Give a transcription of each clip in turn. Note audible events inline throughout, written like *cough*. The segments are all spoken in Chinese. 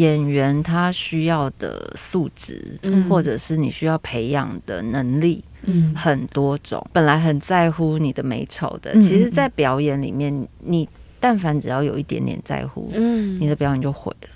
演员他需要的素质，嗯，或者是你需要培养的能力，嗯，很多种。本来很在乎你的美丑的，其实，在表演里面，你但凡只要有一点点在乎，嗯，你的表演就毁了。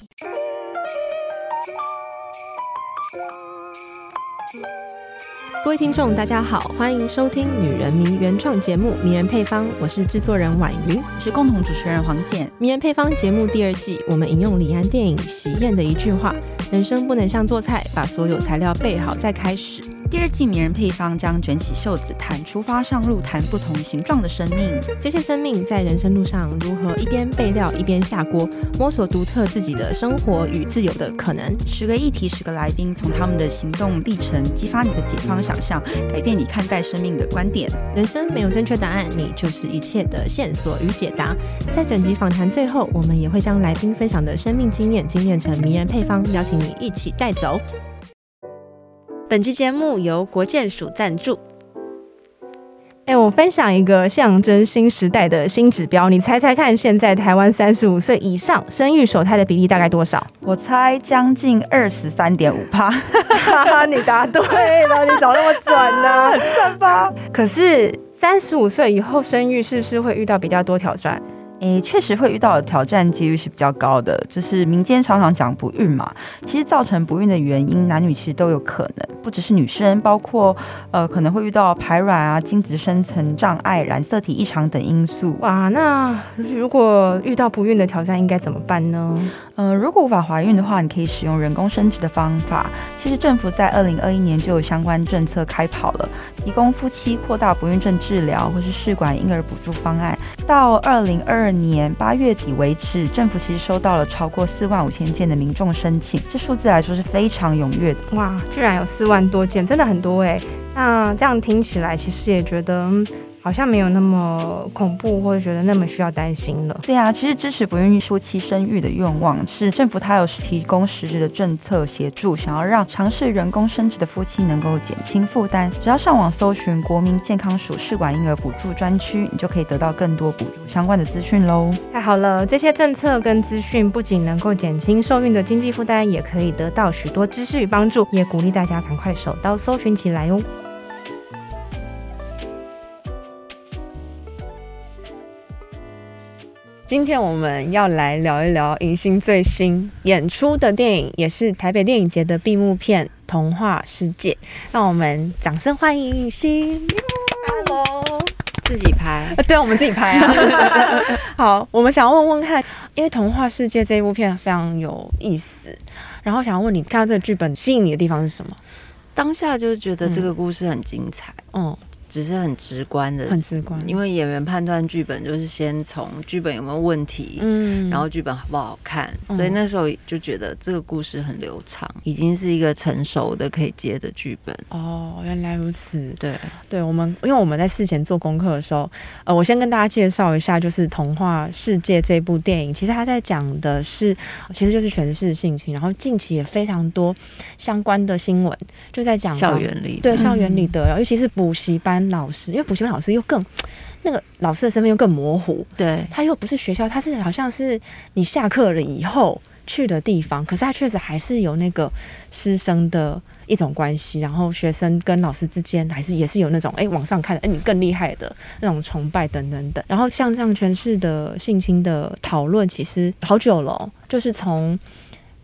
各位听众，大家好，欢迎收听《女人迷》原创节目《迷人配方》，我是制作人婉瑜，我是共同主持人黄简。《迷人配方》节目第二季，我们引用李安电影《喜宴》的一句话：“人生不能像做菜，把所有材料备好再开始。”第二季迷人配方将卷起袖子谈出发上路，谈不同形状的生命。这些生命在人生路上如何一边备料一边下锅，摸索独特自己的生活与自由的可能。十个议题，十个来宾，从他们的行动历程激发你的解放想象，改变你看待生命的观点。人生没有正确答案，你就是一切的线索与解答。在整集访谈最后，我们也会将来宾分享的生命经验精炼成迷人配方，邀请你一起带走。本期节目由国建署赞助。哎、欸，我分享一个象征新时代的新指标，你猜猜看，现在台湾三十五岁以上生育首胎的比例大概多少？我猜将近二十三点五趴。哈哈，你答对了，你怎么那么准呢？*laughs* 很准吧？可是三十五岁以后生育是不是会遇到比较多挑战？诶，确实会遇到的挑战几率是比较高的，就是民间常常讲不孕嘛。其实造成不孕的原因，男女其实都有可能，不只是女生，包括呃可能会遇到排卵啊、精子生成障碍、染色体异常等因素。哇，那如果遇到不孕的挑战，应该怎么办呢？呃，如果无法怀孕的话，你可以使用人工生殖的方法。其实政府在二零二一年就有相关政策开跑了，提供夫妻扩大不孕症治疗或是试管婴儿补助方案。到二零二二年八月底为止，政府其实收到了超过四万五千件的民众申请，这数字来说是非常踊跃的。哇，居然有四万多件，真的很多哎。那这样听起来，其实也觉得。好像没有那么恐怖，或者觉得那么需要担心了。对啊，其实支持不孕夫妻生育的愿望是政府，它有提供实质的政策协助，想要让尝试人工生殖的夫妻能够减轻负担。只要上网搜寻国民健康署试管婴儿补助专区，你就可以得到更多补助相关的资讯喽。太好了，这些政策跟资讯不仅能够减轻受孕的经济负担，也可以得到许多知识与帮助，也鼓励大家赶快手刀搜寻起来哟。今天我们要来聊一聊影星最新演出的电影，也是台北电影节的闭幕片《童话世界》。让我们掌声欢迎影星！Hello，自己拍？对，我们自己拍啊。*laughs* 好，我们想要问问看，因为《童话世界》这一部片非常有意思，然后想要问你，看到这个剧本吸引你的地方是什么？当下就是觉得这个故事很精彩。嗯。嗯只是很直观的，很直观。因为演员判断剧本就是先从剧本有没有问题，嗯，然后剧本好不好看，嗯，所以那时候就觉得这个故事很流畅，已经是一个成熟的可以接的剧本。哦，原来如此。对，对我们，因为我们在事前做功课的时候，呃，我先跟大家介绍一下，就是《童话世界》这部电影，其实它在讲的是，其实就是诠释性侵，然后近期也非常多相关的新闻，就在讲校园里，对校园里的，嗯，尤其是补习班。老师，因为补习班老师又更 *tsk* 那个老师的身份又更模糊，对，他又不是学校，他是好像是你下课了以后去的地方，可是他确实还是有那个师生的一种关系，然后学生跟老师之间还是也是有那种哎往上看的，哎你更厉害的那种崇拜等等等，然后像这样全市的性侵的讨论，其实好久了哦，就是从。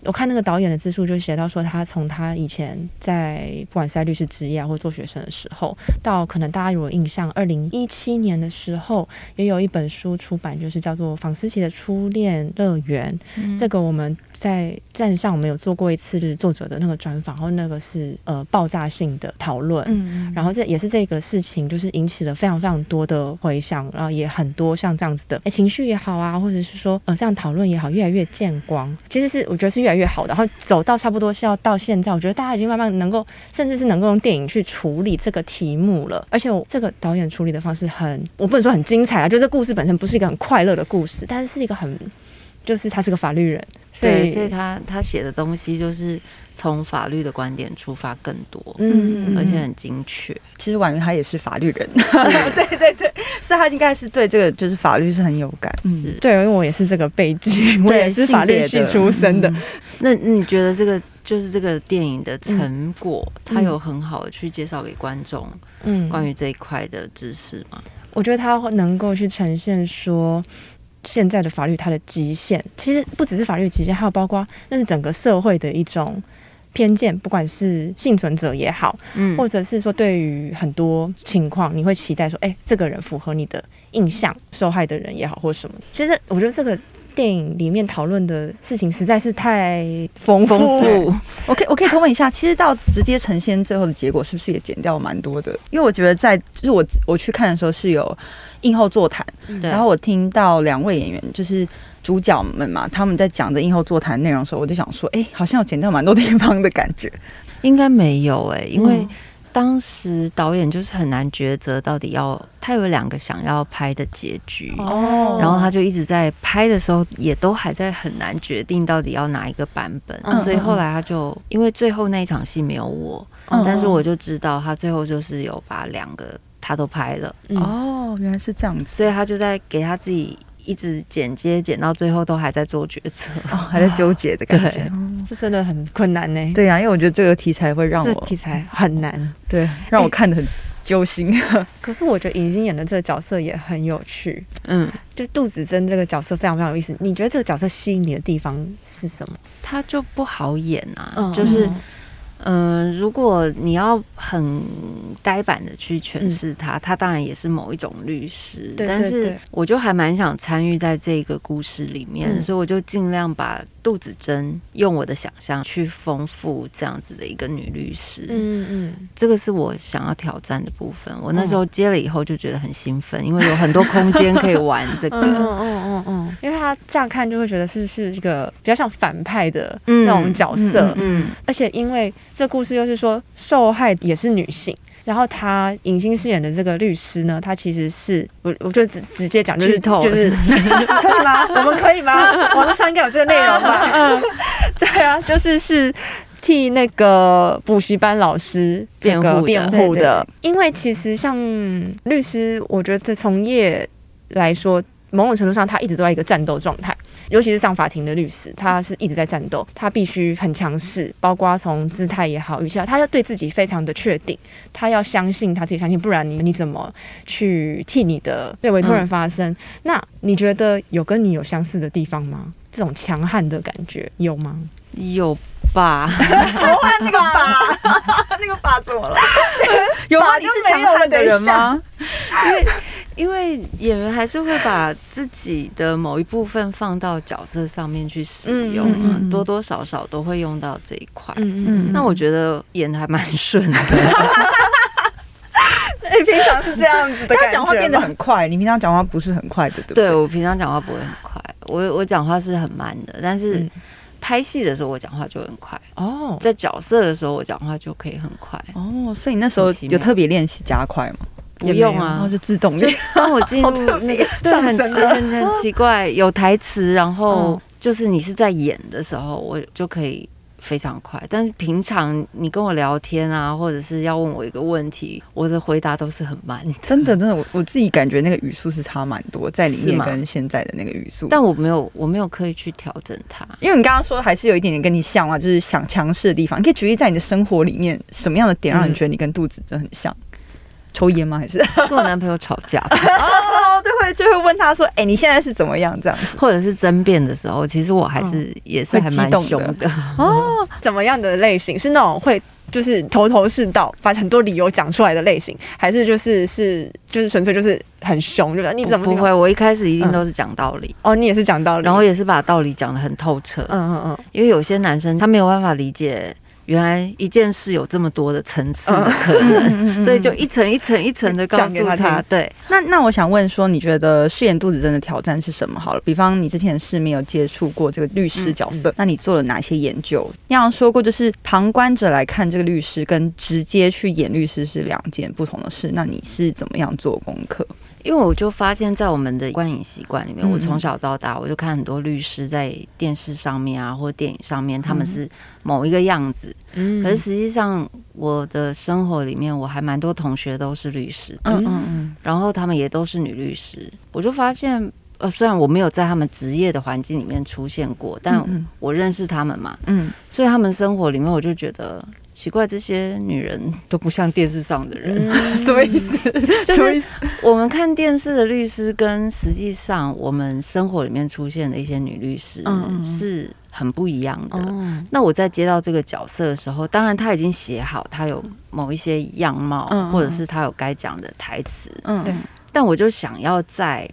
我看那个导演的自述，就写到说，他从他以前在不管是在律师职业啊，或做学生的时候，到可能大家如果印象，二零一七年的时候，也有一本书出版，就是叫做《房思琪的初恋乐园》。嗯。这个我们在站上我们有做过一次作者的那个专访，然后那个是呃爆炸性的讨论。嗯。然后这也是这个事情，就是引起了非常非常多的回响，然后也很多像这样子的诶情绪也好啊，或者是说呃这样讨论也好，越来越见光。其实是我觉得是越来越好的，然后走到差不多是要到现在，我觉得大家已经慢慢能够，甚至是能够用电影去处理这个题目了。而且这个导演处理的方式很，我不能说很精彩啊，就这故事本身不是一个很快乐的故事，但是是一个很就是他是个法律人，所以所以他他写的东西就是从法律的观点出发更多，嗯，而且很精确。其实婉瑜他也是法律人，*laughs* 对对对，所以他应该是对这个就是法律是很有感，嗯，对，因为我也是这个背景，*laughs* 我也是法律系出身的。嗯、那你觉得这个就是这个电影的成果，他、嗯、有很好的去介绍给观众，嗯，关于这一块的知识吗？我觉得他能够去呈现说。现在的法律它的极限，其实不只是法律极限，还有包括那是整个社会的一种偏见，不管是幸存者也好，嗯，或者是说对于很多情况，你会期待说，哎、欸，这个人符合你的印象，受害的人也好，或什么。其实我觉得这个电影里面讨论的事情实在是太丰富。*laughs* 我可以我可以偷问一下，其实到直接呈现最后的结果，是不是也剪掉蛮多的？因为我觉得在就是我我去看的时候是有。映后座谈，然后我听到两位演员就是主角们嘛，他们在讲的映后座谈内容的时候，我就想说，哎，好像有剪掉蛮多地方的感觉。应该没有哎、欸，因为当时导演就是很难抉择，到底要他有两个想要拍的结局。哦，然后他就一直在拍的时候，也都还在很难决定到底要哪一个版本，所以后来他就因为最后那一场戏没有我，但是我就知道他最后就是有把两个。他都拍了。哦，原来是这样子，所以他就在给他自己一直剪接，剪到最后都还在做决策，哦，还在纠结的感 *laughs* 觉，这真的很困难呢。对呀，因为我觉得这个题材会让我题材很难，对，让我看的很揪心。*laughs* 可是我觉得尹欣演的这个角色也很有趣，嗯，就是杜子珍这个角色非常非常有意思。你觉得这个角色吸引你的地方是什么？他就不好演啊，就是。嗯、呃，如果你要很呆板的去诠释他，嗯、他当然也是某一种律师。对对对，但是我就还蛮想参与在这个故事里面，嗯、所以我就尽量把杜子珍用我的想象去丰富这样子的一个女律师。嗯嗯，这个是我想要挑战的部分。我那时候接了以后就觉得很兴奋，因为有很多空间可以玩这个。嗯嗯嗯嗯，因为他乍看就会觉得是是一个比较像反派的那种角色。嗯，而且因为。这故事又是说，受害也是女性，然后他影星饰演的这个律师呢，他其实是我，我就直直接讲，就是就是 *laughs* 可以吗？*laughs* 我们可以吗？*laughs* 网络上应该有这个内容吧？嗯，对啊，就是是替那个补习班老师这个辩护的，因为其实像律师，我觉得这从业来说，某种程度上，他一直都在一个战斗状态。尤其是上法庭的律师，他是一直在战斗，他必须很强势，包括从姿态也好，语气，他要对自己非常的确定，他要相信他自己相信，不然你你怎么去替你的对委托人发声？嗯、那你觉得有跟你有相似的地方吗？这种强悍的感觉有吗？有吧？*laughs* 那个吧，那个吧怎么了？*laughs* 有吗？你是强悍的人吗？因为。*laughs* 因为演员还是会把自己的某一部分放到角色上面去使用啊，多多少少都会用到这一块。嗯嗯，那我觉得演的还蛮顺的。*laughs* 你平常是这样子的，他讲话变得很快。你平常讲话不是很快的，对不对？对，我平常讲话不会很快，我我讲话是很慢的。但是拍戏的时候我讲话就很快哦，在角色的时候我讲话就可以很快哦。所以你那时候有特别练习加快吗？不用啊，然后就自动就当我进入 *laughs* 那个，对，很奇很很奇怪，有台词，然后就是你是在演的时候，我就可以非常快。但是平常你跟我聊天啊，或者是要问我一个问题，我的回答都是很慢的。真的，真的，我 *laughs* 我自己感觉那个语速是差蛮多，在里面跟现在的那个语速。但我没有，我没有刻意去调整它，因为你刚刚说还是有一点点跟你像啊，就是想强势的地方。你可以举例在你的生活里面，什么样的点让你觉得你跟杜子珍很像？抽烟吗？还是跟我男朋友吵架？*laughs* 哦，就，会就会问他说：“哎、欸，你现在是怎么样？”这样子，或者是争辩的时候，其实我还是也是还蛮凶的，的 *laughs* 哦。怎么样的类型是那种会就是头头是道，把很多理由讲出来的类型，还是就是是就是纯粹就是很凶？就是你怎么不，不会？我一开始一定都是讲道理、嗯、哦，你也是讲道理，然后也是把道理讲得很透彻。嗯嗯嗯，因为有些男生他没有办法理解。原来一件事有这么多的层次的可能，*laughs* 所以就一层一层一层的告诉他。对，那那我想问说，你觉得饰演杜子珍的挑战是什么？好了，比方你之前是没有接触过这个律师角色，那你做了哪些研究？你好像说过，就是旁观者来看这个律师，跟直接去演律师是两件不同的事。那你是怎么样做功课？因为我就发现，在我们的观影习惯里面，嗯、我从小到大，我就看很多律师在电视上面啊，或电影上面，他们是某一个样子。嗯，可是实际上，我的生活里面，我还蛮多同学都是律师。嗯嗯嗯，然后他们也都是女律师。我就发现，呃，虽然我没有在他们职业的环境里面出现过，但我认识他们嘛。嗯，所以他们生活里面，我就觉得。奇怪，这些女人都不像电视上的人，嗯、*laughs* 什么意思？什么意思？我们看电视的律师跟实际上我们生活里面出现的一些女律师是很不一样的。那我在接到这个角色的时候，当然他已经写好，他有某一些样貌，嗯、或者是他有该讲的台词。嗯，对。但我就想要在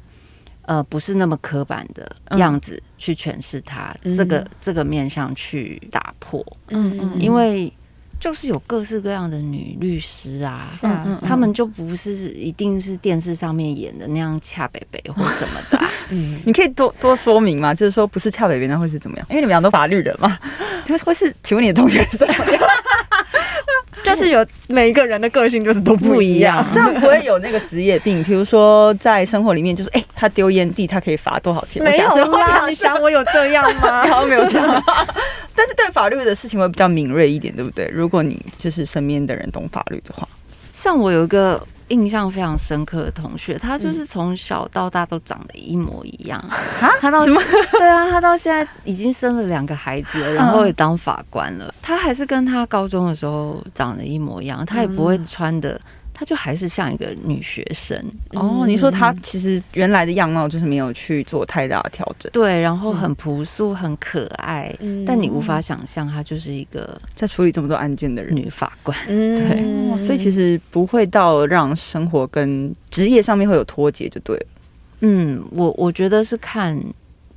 呃不是那么刻板的样子去诠释他，嗯、这个这个面向去打破。嗯嗯，因为。就是有各式各样的女律师啊，是啊，他们就不是一定是电视上面演的那样恰北北或什么的。*laughs* 嗯，你可以多多说明吗？就是说不是恰北北，那会是怎么样？因为你们俩都法律人嘛，*laughs* 就是会是？请问你的同学是怎么样？就是有每一个人的个性就是都不一样，像我也有那个职业病。比如说在生活里面，就是哎，他丢烟蒂，他可以罚多少钱？没有啦，你想我有这样吗？好像没有这样。但是对法律的事情会比较敏锐一点，对不对？如果你就是身边的人懂法律的话，像我有一个。印象非常深刻的同学，他就是从小到大都长得一模一样。啊？他到什么？*laughs* 对啊，他到现在已经生了两个孩子了，然后也当法官了。他还是跟他高中的时候长得一模一样，他也不会穿的。他就还是像一个女学生哦。你说她其实原来的样貌就是没有去做太大的调整，对，然后很朴素、很可爱，嗯、但你无法想象她就是一个在处理这么多案件的人女法官。对、嗯，所以其实不会到让生活跟职业上面会有脱节，就对了。嗯，我我觉得是看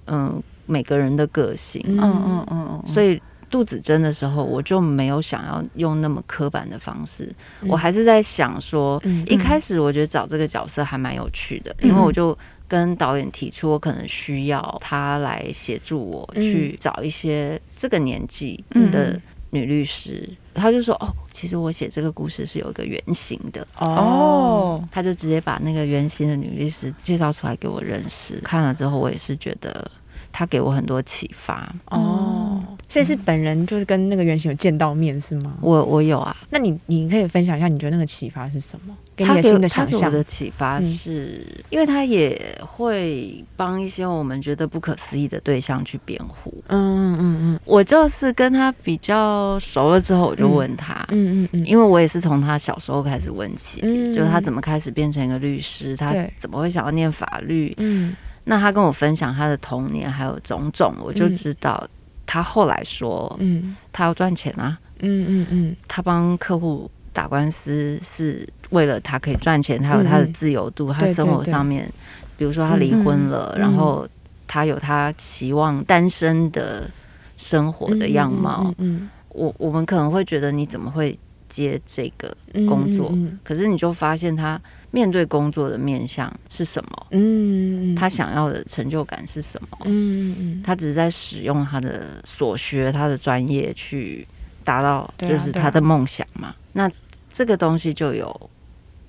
嗯、呃、每个人的个性，嗯嗯嗯，所以。杜子针的时候，我就没有想要用那么刻板的方式，嗯、我还是在想说，嗯、一开始我觉得找这个角色还蛮有趣的，嗯、因为我就跟导演提出，我可能需要他来协助我去找一些这个年纪的女律师。嗯、他就说：“哦，其实我写这个故事是有一个原型的哦。”他就直接把那个原型的女律师介绍出来给我认识。看了之后，我也是觉得。他给我很多启发哦，所以是本人就是跟那个原型有见到面是吗？我我有啊，那你你可以分享一下，你觉得那个启发是什么？给你的新的想象的启发是，嗯、因为他也会帮一些我们觉得不可思议的对象去辩护。嗯嗯嗯嗯，我就是跟他比较熟了之后，我就问他，嗯嗯嗯，因为我也是从他小时候开始问起，嗯，就是他怎么开始变成一个律师，他怎么会想要念法律，嗯。那他跟我分享他的童年还有种种，我就知道他后来说，嗯，他要赚钱啊，嗯嗯嗯，他帮客户打官司是为了他可以赚钱，他有他的自由度，他生活上面，比如说他离婚了，然后他有他期望单身的生活的样貌，嗯，我我们可能会觉得你怎么会接这个工作，可是你就发现他。面对工作的面向是什么？嗯，他想要的成就感是什么？嗯嗯，他只是在使用他的所学、他的专业去达到，就是他的梦想嘛。那这个东西就有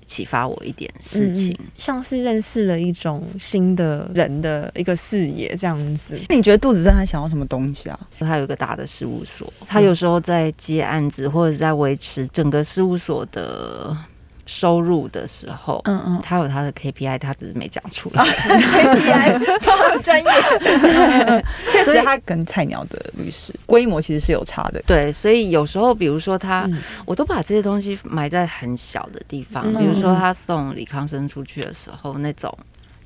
启发我一点事情，像是认识了一种新的人的一个视野这样子。那你觉得杜子正他想要什么东西啊？他有一个大的事务所，他有时候在接案子或者在维持整个事务所的。收入的时候，嗯嗯，他有他的 KPI，他只是没讲出来。KPI *laughs* 专业，*laughs* 确实他跟菜鸟的律师规模其实是有差的。对，所以有时候，比如说他，我都把这些东西埋在很小的地方。比如说他送李康生出去的时候，那种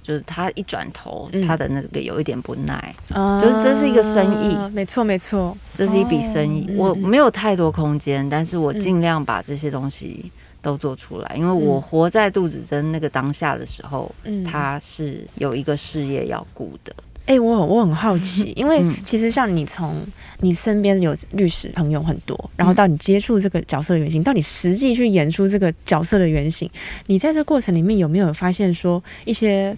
就是他一转头，他的那个有一点不耐，就是这是一个生意，没错没错，这是一笔生意。我没有太多空间，但是我尽量把这些东西。都做出来，因为我活在杜子珍那个当下的时候，嗯，他是有一个事业要顾的。哎、欸，我我很好奇，*laughs* 因为其实像你从你身边有律师朋友很多，然后到你接触这个角色的原型，到你实际去演出这个角色的原型，你在这过程里面有没有发现说一些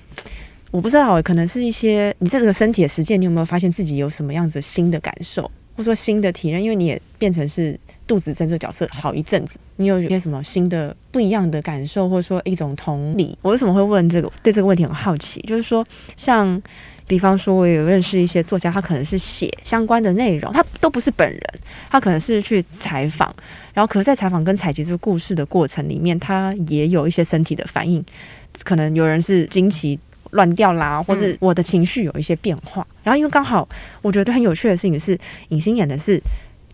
我不知道，可能是一些你在这个身体的实践，你有没有发现自己有什么样子新的感受，或者说新的体验？因为你也变成是。杜子珍这个角色好一阵子，你有一些什么新的不一样的感受，或者说一种同理？我为什么会问这个？对这个问题很好奇，就是说，像比方说，我有认识一些作家，他可能是写相关的内容，他都不是本人，他可能是去采访，然后可是在采访跟采集这个故事的过程里面，他也有一些身体的反应，可能有人是惊奇。乱掉啦，或是我的情绪有一些变化。嗯、然后因为刚好，我觉得很有趣的事情是，影星演的是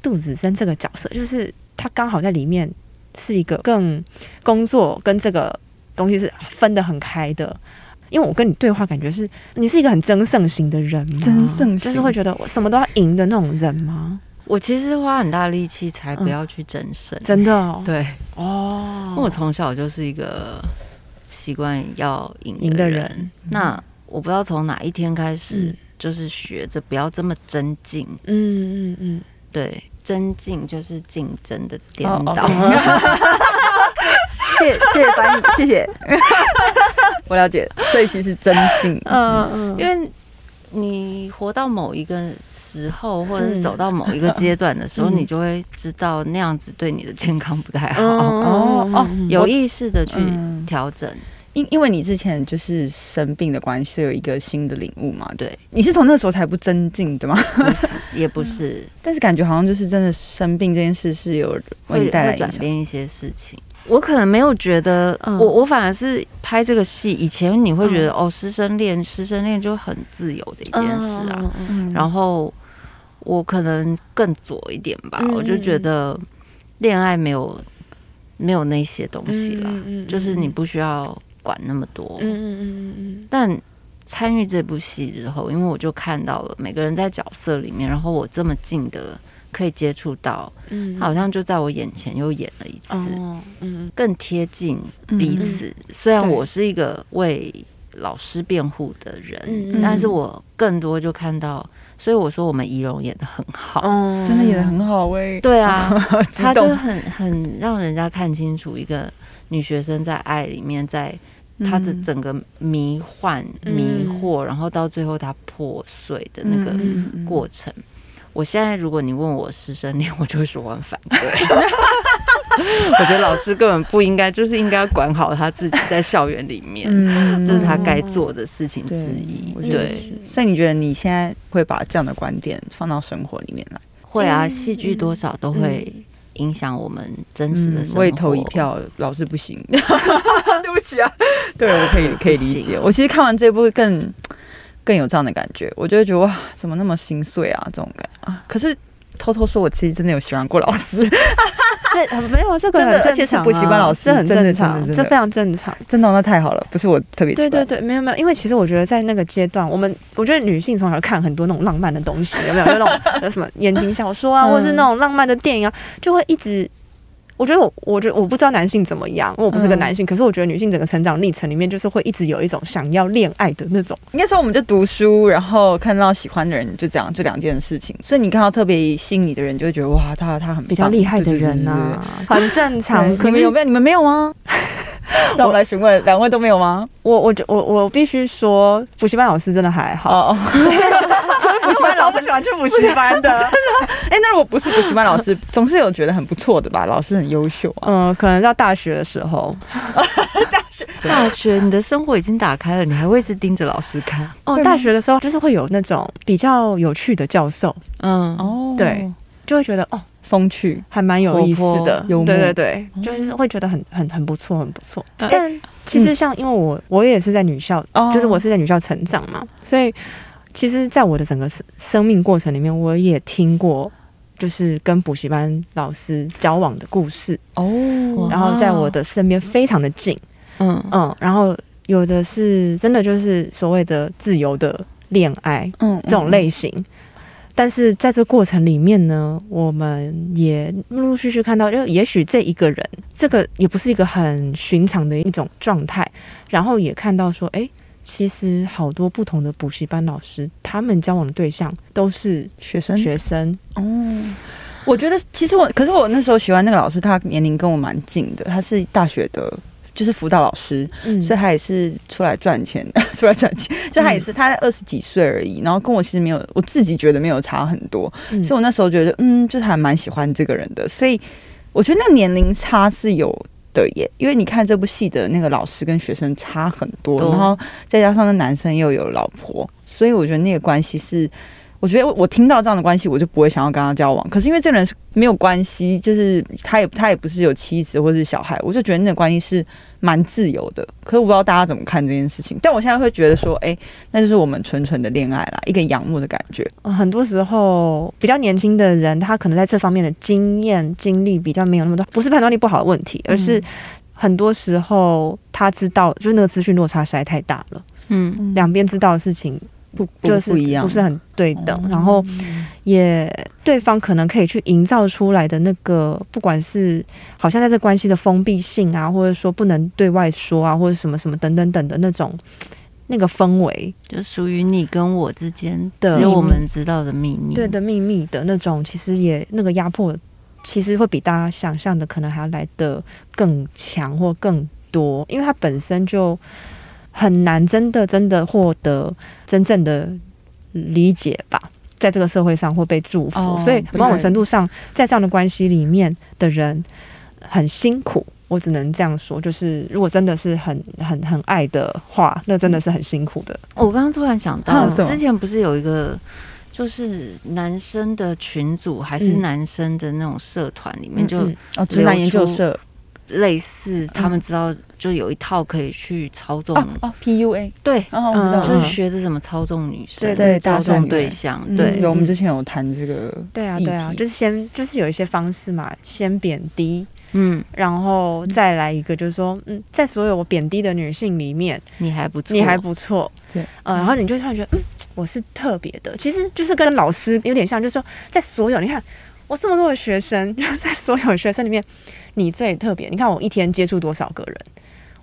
杜子珍这个角色，就是他刚好在里面是一个更工作跟这个东西是分得很开的。因为我跟你对话，感觉是你是一个很争胜型的人吗？争胜型就是会觉得我什么都要赢的那种人吗？我其实花很大力气才不要去争胜、嗯，真的、哦、对哦。因为我从小就是一个。习惯要赢的人，嗯、那我不知道从哪一天开始，就是学着不要这么争竞。嗯嗯嗯，对，争竞就是竞争的颠倒。*laughs* 谢谢翻译，谢谢。*laughs* 我了解，所以其实增进。嗯嗯，因为你活到某一个时候，或者是走到某一个阶段的时候，你就会知道那样子对你的健康不太好。哦哦，有意识的去调整。因因为你之前就是生病的关系，有一个新的领悟嘛？对，你是从那时候才不增进的吗？不是，也不是、嗯，但是感觉好像就是真的生病这件事是有为你带来转变一些事情。我可能没有觉得，嗯、我我反而是拍这个戏以前，你会觉得、嗯、哦，师生恋，师生恋就很自由的一件事啊。然后我可能更左一点吧，嗯、我就觉得恋爱没有没有那些东西啦，嗯嗯、就是你不需要。管那么多，嗯嗯嗯嗯，但参与这部戏之后，因为我就看到了每个人在角色里面，然后我这么近的可以接触到，嗯，好像就在我眼前又演了一次，嗯，更贴近彼此。虽然我是一个为老师辩护的人，但是我更多就看到，所以我说我们仪容演的很好，真的演的很好，喂，对啊，*laughs* 他就很很让人家看清楚一个女学生在爱里面在。他的整个迷幻、迷惑，然后到最后他破碎的那个过程。我现在如果你问我师生恋，我就会说我很反对。*laughs* 我觉得老师根本不应该，就是应该管好他自己在校园里面，这是他该做的事情之一。对，所以你觉得你现在会把这样的观点放到生活里面来？会啊，戏剧多少都会。影响我们真实的生活。我也投一票，老师不行。*laughs* 对不起啊，对，我可以可以理解。我其实看完这部更更有这样的感觉，我就会觉得哇，怎么那么心碎啊？这种感觉啊。可是偷偷说，我其实真的有喜欢过老师。这没有这个很正常，啊，补习班老师很正常，这非常正常。真的，那太好了，不是我特别。对对对，没有没有，因为其实我觉得在那个阶段，我们我觉得女性从小看很多那种浪漫的东西，有没有？就那种 *laughs* 什么言情小说啊，或是那种浪漫的电影啊，就会一直。我觉得我，我觉得我不知道男性怎么样，我不是个男性。嗯、可是我觉得女性整个成长历程里面，就是会一直有一种想要恋爱的那种。应该说，我们就读书，然后看到喜欢的人，就这样这两件事情。所以你看到特别吸引你的人，就会觉得哇，他他很比较厉害的人啊，*laughs* 很正常。你们有没有？你们没有吗？*laughs* 让我来询问，两位都没有吗？我我我我必须说，补习班老师真的还好。哦 *laughs* 补习班老师喜欢去补习班的，*laughs* 真的。哎，那如果不是补习班老师，总是有觉得很不错的吧？老师很优秀啊。嗯，可能到大学的时候，*laughs* 大学大学，你的生活已经打开了，你还会一直盯着老师看？哦，大学的时候就是会有那种比较有趣的教授，嗯，哦，对，就会觉得哦，风趣，还蛮有意思的，对对对，就是会觉得很很很不错，很不错。但其实像因为我我也是在女校，就是我是在女校成长嘛，所以。其实，在我的整个生生命过程里面，我也听过，就是跟补习班老师交往的故事哦。然后在我的身边非常的近，嗯嗯。然后有的是真的就是所谓的自由的恋爱，嗯，这种类型。但是在这过程里面呢，我们也陆陆续续看到，就也许这一个人，这个也不是一个很寻常的一种状态。然后也看到说，哎。其实好多不同的补习班老师，他们交往的对象都是学生。学生哦，我觉得其实我，可是我那时候喜欢那个老师，他年龄跟我蛮近的，他是大学的就是辅导老师，嗯所以他也是出来赚钱，*laughs* 出来赚钱。就他也是，他二十几岁而已，然后跟我其实没有，我自己觉得没有差很多，嗯所以我那时候觉得，嗯，就是还蛮喜欢这个人的。所以我觉得那个年龄差是有的耶，因为你看这部戏的那个老师跟学生差很多，多然后再加上那男生又有老婆，所以我觉得那个关系是。我觉得我听到这样的关系，我就不会想要跟他交往。可是因为这个人是没有关系，就是他也他也不是有妻子或是小孩，我就觉得那个关系是蛮自由的。可是我不知道大家怎么看这件事情。但我现在会觉得说，哎，那就是我们纯纯的恋爱啦，一个仰慕的感觉。呃很多时候比较年轻的人，他可能在这方面的经验经历比较没有那么多，不是判断力不好的问题，而是很多时候他知道，就是那个资讯落差实在太大了，嗯，两边知道的事情。不就是不一样，不是很对等，哦、然后也对方可能可以去营造出来的那个，不管是好像在这关系的封闭性啊，或者说不能对外说啊，或者什么什么等等等的那种那个氛围，就属于你跟我之间的，只有我们知道的秘密，对的秘密的那种，其实也那个压迫，其实会比大家想象的可能还要来的更强或更多，因为它本身就。很难真的真的获得真正的理解吧，在这个社会上会被祝福，哦、所以某种程度上，在这样的关系里面的人很辛苦。我只能这样说，就是如果真的是很很很爱的话，那真的是很辛苦的。我刚刚突然想到，之前不是有一个，就是男生的群组还是男生的那种社团里面就哦，直男研究社。类似他们知道就有一套可以去操纵哦，哦，PUA 对，哦，我知道，就是学着怎么操纵女生，对对，操纵对象，对，有我们之前有谈这个，对啊对啊，就是先就是有一些方式嘛，先贬低，嗯，然后再来一个就是说，嗯，在所有我贬低的女性里面，你还不错，你还不错，对，嗯，然后你就突然觉得，嗯，我是特别的，其实就是跟老师有点像，就是说，在所有你看我这么多的学生，*laughs* 在所有学生里面。你最特别，你看我一天接触多少个人？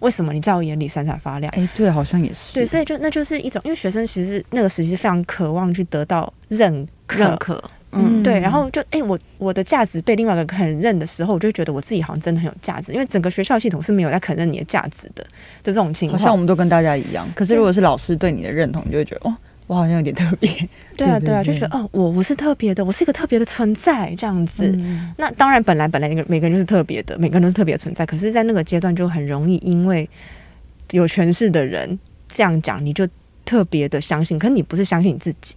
为什么你在我眼里闪闪发亮？哎、欸，对，好像也是。对，所以就那就是一种，因为学生其实那个时期非常渴望去得到认可，认可，嗯，对。然后就哎、欸，我我的价值被另外一个肯认的时候，我就觉得我自己好像真的很有价值，因为整个学校系统是没有在肯认你的价值的的这种情况。好像我们都跟大家一样，可是如果是老师对你的认同，你就会觉得哦。我好像有点特别，*laughs* 对啊，对啊，就觉得哦，我我是特别的，我是一个特别的存在，这样子。嗯、那当然，本来本来那个每个人就是特别的，每个人都是特别存在。可是，在那个阶段，就很容易因为有权势的人这样讲，你就特别的相信。可是你不是相信你自己，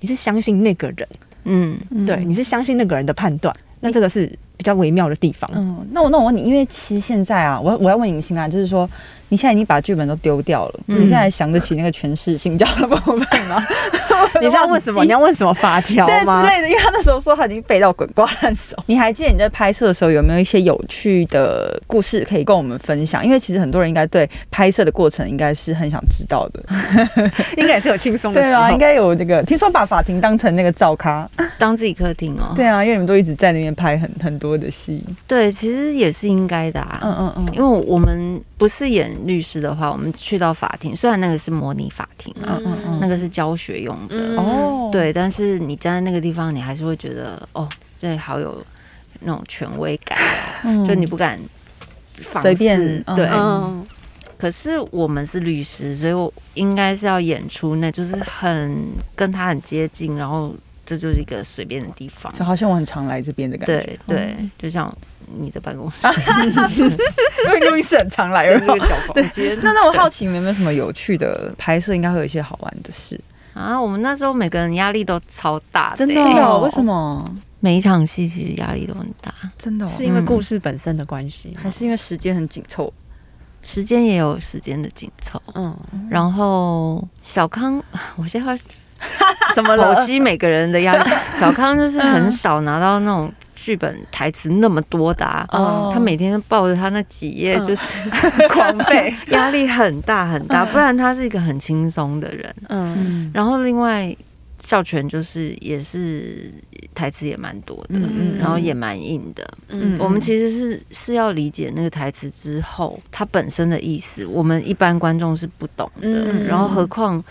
你是相信那个人。嗯，对，你是相信那个人的判断。那这个是比较微妙的地方。嗯，那我那我问你，因为其实现在啊，我我要问尹欣啊，就是说。你现在已经把剧本都丢掉了，嗯、你现在还想得起那个权势性交的部分吗？*laughs* 你知道问什么？你要问什么法条吗？对之类的，因为他那时候说他已经背到滚瓜烂熟。*laughs* 你还记得你在拍摄的时候有没有一些有趣的故事可以跟我们分享？因为其实很多人应该对拍摄的过程应该是很想知道的，*laughs* 应该也是有轻松的。对啊，应该有那个听说把法庭当成那个照咖，当自己客厅哦。对啊，因为你们都一直在那边拍很很多的戏。对，其实也是应该的啊。嗯嗯嗯，因为我们不是演律师的话，我们去到法庭，虽然那个是模拟法庭啊，嗯嗯，那个是教学用的哦，对，但是你站在那个地方，你还是会觉得哦，这好有那种权威感，就你不敢随便对。可是我们是律师，所以我应该是要演出，那就是很跟他很接近，然后这就是一个随便的地方，就好像我很常来这边的感觉，对对，就像。你的办公室，*laughs* *laughs* 因为录音室很常来，这个小房间。那那我好奇，有没有什么有趣的拍摄？应该会有一些好玩的事啊！我们那时候每个人压力都超大，真的？为什么？每一场戏其实压力都很大，真的是因为故事本身的关系，还是因为时间很紧凑？时间也有时间的紧凑。嗯，然后小康，我现在 *laughs* 怎么了？剖析每个人的压力。小康就是很少拿到那种。剧本台词那么多的他每天抱着他那几页就是、嗯、*laughs* 狂 *laughs* 背，压力很大很大。不然他是一个很轻松的人。嗯，然后另外孝全就是也是台词也蛮多的，嗯、然后也蛮硬的。嗯，我们其实是是要理解那个台词之后，它本身的意思，我们一般观众是不懂的。嗯、然后何况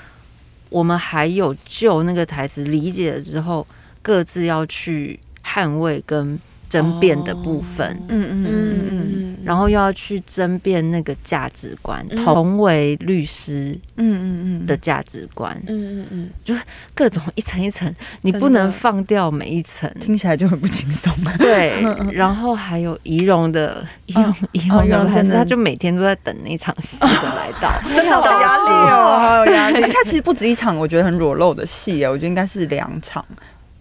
我们还有就那个台词理解了之后，各自要去。捍卫跟争辩的部分，嗯嗯嗯嗯，然后又要去争辩那个价值观，同为律师，嗯嗯嗯。的价值观，嗯嗯嗯，就是各种一层一层，你不能放掉每一层，听起来就很不轻松。*laughs* 对，然后还有仪容的仪容仪容的，还是。他就每天都在等那场戏的来到，*laughs* 真的好压力哦，好有压力。他其实不止一场，我觉得很裸露的戏啊，我觉得应该是两场。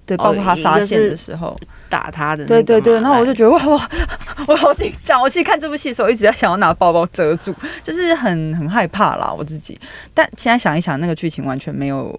对，包括他发现的时候打他的，对对对，然后我就觉得哇哇，*laughs* 我好紧张。我其实看这部戏的时候，一直在想要拿包包遮住，就是很很害怕啦，我自己。但现在想一想，那个剧情完全没有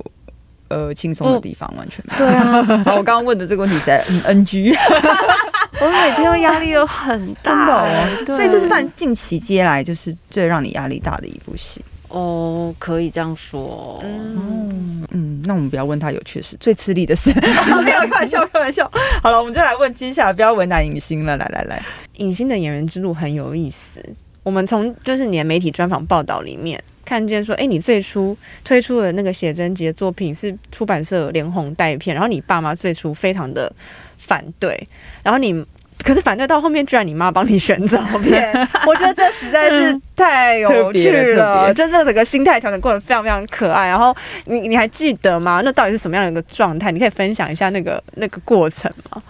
呃轻松的地方，完全没有。对啊，*laughs* 然后我刚刚问的这个问题是很 NG，*laughs* 我每天都压力都很大，真的哦。所以这是算近期接来就是最让你压力大的一部戏。哦，可以这样说。嗯嗯，那我们不要问他有趣事，最吃力的事。*laughs* 没有开玩笑，开玩笑。好了，我们就来问接下来，不要为难影星了。来来来，影星的演员之路很有意思。我们从就是你的媒体专访报道里面看见说，哎，你最初推出的那个写真集的作品是出版社连哄带骗，然后你爸妈最初非常的反对，然后你。可是反对到后面，居然你妈帮你选照片，*laughs* 我觉得这实在是太有趣了。就这整个心态调整过程非常非常可爱。然后你你还记得吗？那到底是什么样的一个状态？你可以分享一下那个那个过程吗？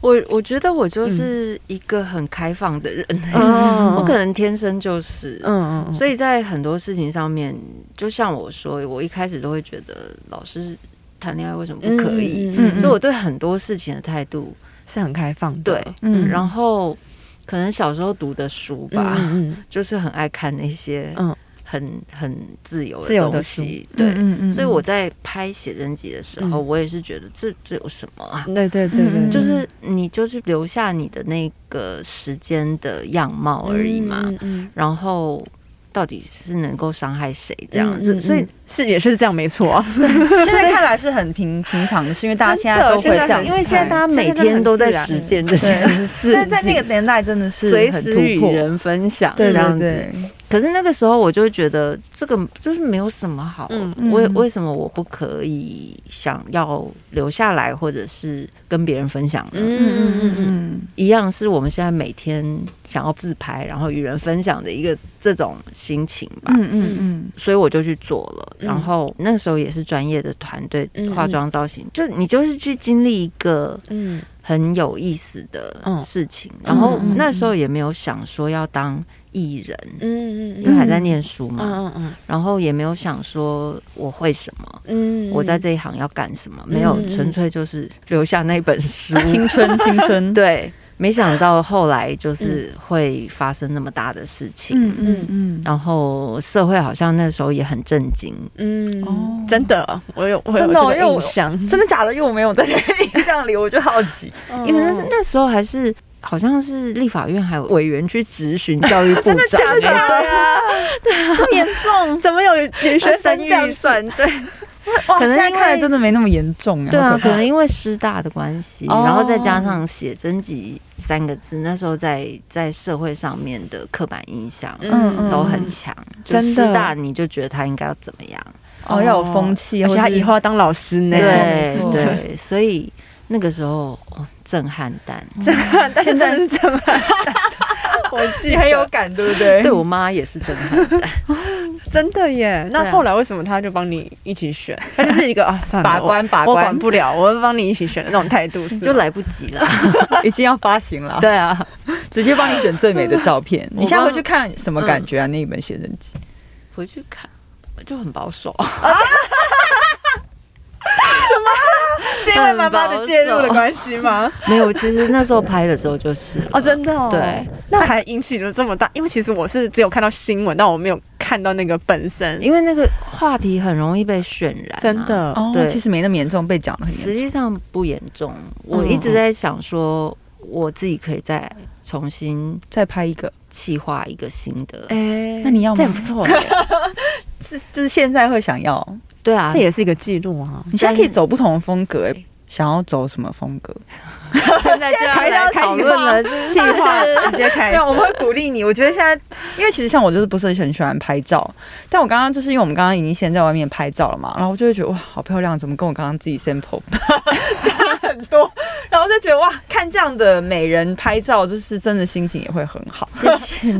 我我觉得我就是一个很开放的人，嗯、*laughs* 我可能天生就是，嗯嗯，所以在很多事情上面，就像我说，我一开始都会觉得老师谈恋爱为什么不可以？嗯嗯，所以我对很多事情的态度。是很开放的，对，嗯，然后可能小时候读的书吧，嗯，就是很爱看那些，嗯，很很自由的东西，对，嗯嗯，所以我在拍写真集的时候，我也是觉得这这有什么啊？对对对对，就是你就是留下你的那个时间的样貌而已嘛，嗯，然后。到底是能够伤害谁这样子？所以是也是这样，没错。*laughs* 现在看来是很平平常的，事因为大家现在都会这样，因为现在大家每天都在实践这件事。但 *laughs* 在那个年代，真的是随时与人分享这样子。可是那个时候，我就觉得这个就是没有什么好。为为什么我不可以想要留下来，或者是跟别人分享呢？嗯嗯嗯嗯，一样是我们现在每天想要自拍，然后与人分享的一个这种心情吧。嗯嗯嗯，所以我就去做了。然后那个时候也是专业的团队化妆造型，就你就是去经历一个嗯很有意思的事情。然后那时候也没有想说要当。艺人，嗯嗯，因为还在念书嘛，嗯嗯，然后也没有想说我会什么，嗯，我在这一行要干什么，没有，纯粹就是留下那本书，青春青春，*laughs* 对，没想到后来就是会发生那么大的事情，嗯嗯嗯，然后社会好像那时候也很震惊，嗯。哦，真的，我有，真的，因为我想，真的假的，因为我没有在那个印象里，我就好奇，因为那那时候还是。好像是立法院还有委员去质询教育部长，*laughs* 真的假的？对啊，*laughs* 这么严重？*laughs* 怎么有女学生预算？对，可能现在看来真的没那么严重啊。对啊，可能因为师大的关系，然后再加上写真集三个字，那时候在在社会上面的刻板印象，嗯，都很强。真的，师大你就觉得他应该要怎么样？哦，要有风气，而且他以后要当老师呢。对对，所以。那个时候，震撼弹，*laughs* 震撼弹，现在是震撼弹，我记得很有感，对不对？对我妈也是震撼弹，*laughs* 真的耶。那后来为什么他就帮你一起选？他就是一个啊，算了，把关把关，我管不了，我会帮你一起选的那种态度，就来不及了，*laughs* 已经要发行了。对啊，直接帮你选最美的照片。你现在回去看什么感觉啊？那一本写真集，回去看就很保守。*laughs* 什么？是因为妈妈的介入的关系吗？没有，其实那时候拍的时候就是哦，真的哦。对，那还引起了这么大，因为其实我是只有看到新闻，但我没有看到那个本身，因为那个话题很容易被渲染，真的。哦，其实没那么严重，被讲的很严重。实际上不严重。我一直在想说，我自己可以再重新再拍一个，企划一个新的。哎，那你要吗？这不错，*laughs* *laughs* 是就是现在会想要。对啊，这也是一个记录啊！你现在可以走不同的风格，想要走什么风格？*laughs* 现在就要开始讨论了，是计划 *laughs* 直接开始。我们会鼓励你。我觉得现在，因为其实像我就是不是很喜欢拍照，但我刚刚就是因为我们刚刚已经先在外面拍照了嘛，然后我就会觉得哇，好漂亮，怎么跟我刚刚自己 sample *laughs* 差很很多，然后就觉得哇，看这样的美人拍照，就是真的心情也会很好。谢谢你，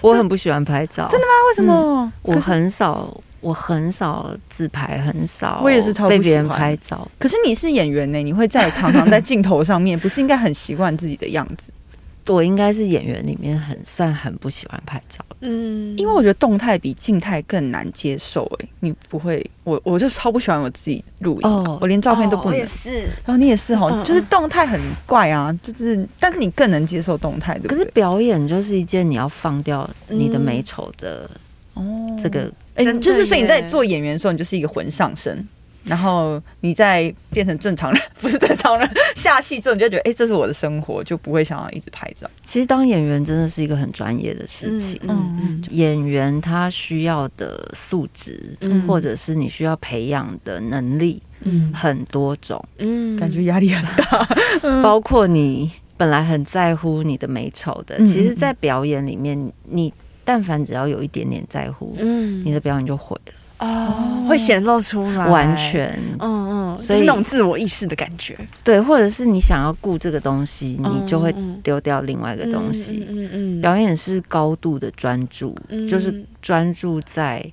我很不喜欢拍照，真的吗？为什么？嗯、我很少，我很少自拍，很少。我也是超不喜欢被别人拍照。可是你是演员呢，你会在常常在镜头上面，不是应该很习惯自己的样子？我应该是演员里面很算很不喜欢拍照，嗯，因为我觉得动态比静态更难接受。哎，你不会，我我就超不喜欢我自己录影，哦，我连照片都不能。也是，然后你也是哦，就是动态很怪啊，就是，但是你更能接受动态，对不对？可是表演就是一件你要放掉你的美丑的哦，这个，哎，就是所以你在做演员的时候，你就是一个魂上身。然后你再变成正常人，*laughs* 不是正常人，下戏之后你就觉得，哎，这是我的生活，就不会想要一直拍照。其实当演员真的是一个很专业的事情。嗯嗯，演员他需要的素质，嗯，或者是你需要培养的能力，嗯，很多种。嗯，感觉压力很大，*laughs* 包括你本来很在乎你的美丑的，其实，在表演里面，你但凡只要有一点点在乎，嗯，你的表演就毁了。哦，会显露出来，完全，嗯嗯，所以是那种自我意识的感觉，对，或者是你想要顾这个东西，你就会丢掉另外一个东西。嗯嗯，表演是高度的专注，就是专注在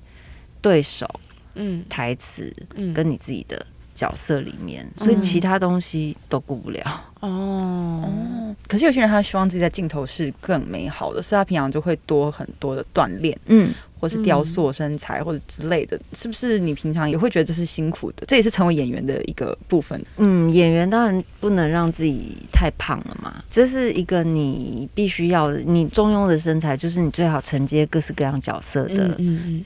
对手、嗯，台词，跟你自己的角色里面，所以其他东西都顾不了。哦哦，可是有些人他希望自己在镜头是更美好的，所以他平常就会多很多的锻炼。嗯。或是雕塑身材或者之类的，是不是你平常也会觉得这是辛苦的？这也是成为演员的一个部分。嗯，演员当然不能让自己太胖了嘛，这是一个你必须要的。你中庸的身材就是你最好承接各式各样角色的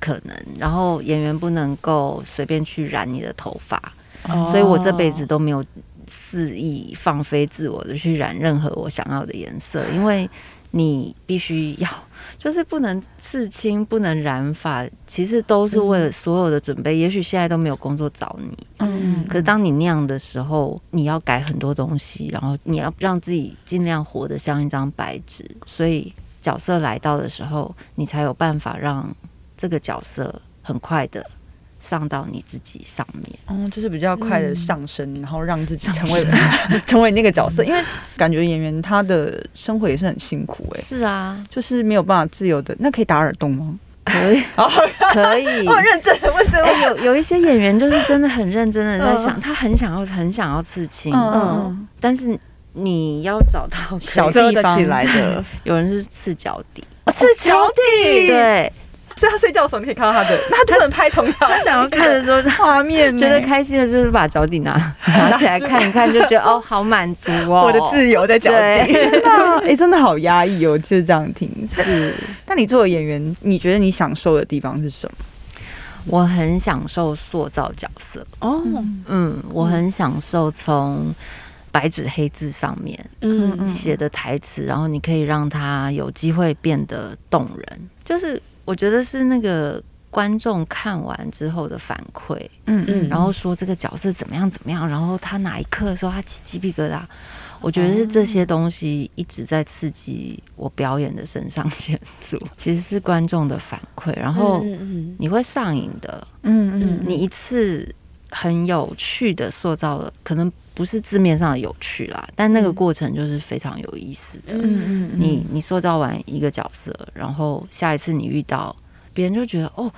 可能。然后演员不能够随便去染你的头发，所以我这辈子都没有肆意放飞自我的去染任何我想要的颜色，因为你必须要。就是不能刺青，不能染发，其实都是为了所有的准备。嗯、也许现在都没有工作找你，嗯，可是当你那样的时候，你要改很多东西，然后你要让自己尽量活得像一张白纸。所以角色来到的时候，你才有办法让这个角色很快的。上到你自己上面，嗯，就是比较快的上升，嗯、然后让自己成为 *laughs* 成为那个角色，因为感觉演员他的生活也是很辛苦哎、欸，是啊，就是没有办法自由的。那可以打耳洞吗？可以，*laughs* *laughs* 可以。我认真的问这个、欸，有有一些演员就是真的很认真的在想，嗯、他很想要很想要刺青，嗯，嗯，但是你要找到小地方。起来的，有人是刺脚底，刺脚底，对。所以他睡觉的时候，你可以看到他的，*laughs* 那他就不能拍从他想要看的时候画面，觉得开心的就是把脚底拿拿起来看一看，就觉得哦，好满足哦，我的自由在脚底。真的，哎，*laughs* 真的好压抑哦，就是这样听。是，但你作为演员，你觉得你享受的地方是什么？我很享受塑造角色哦，嗯，我很享受从白纸黑字上面嗯写的台词，然后你可以让他有机会变得动人，就是。我觉得是那个观众看完之后的反馈，嗯嗯，然后说这个角色怎么样怎么样，然后他哪一刻说他起鸡皮疙瘩，我觉得是这些东西一直在刺激我表演的肾上腺素，其实是观众的反馈，然后你会上瘾的，嗯嗯，你一次很有趣的塑造了，可能不是字面上的有趣啦，但那个过程就是非常有意思的。嗯嗯，你你塑造完一个角色，然后下一次你遇到别人，就觉得哦，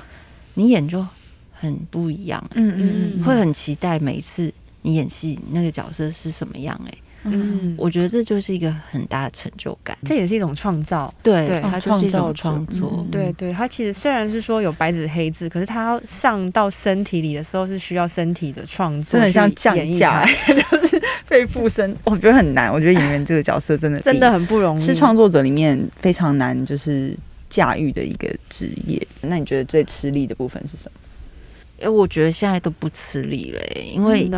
你演就很不一样。嗯嗯，会很期待每一次你演戏那个角色是什么样。哎。嗯，我觉得这就是一个很大的成就感，这也是一种创造。对，它就是一种创作。对对，它其实虽然是说有白纸黑字，可是它要上到身体里的时候，是需要身体的创作，真的像降价，*laughs* 就是被附身。我觉得很难，我觉得演员这个角色真的 *laughs* 真的很不容易，是创作者里面非常难就是驾驭的一个职业。那你觉得最吃力的部分是什么？哎，我觉得现在都不吃力了，因为。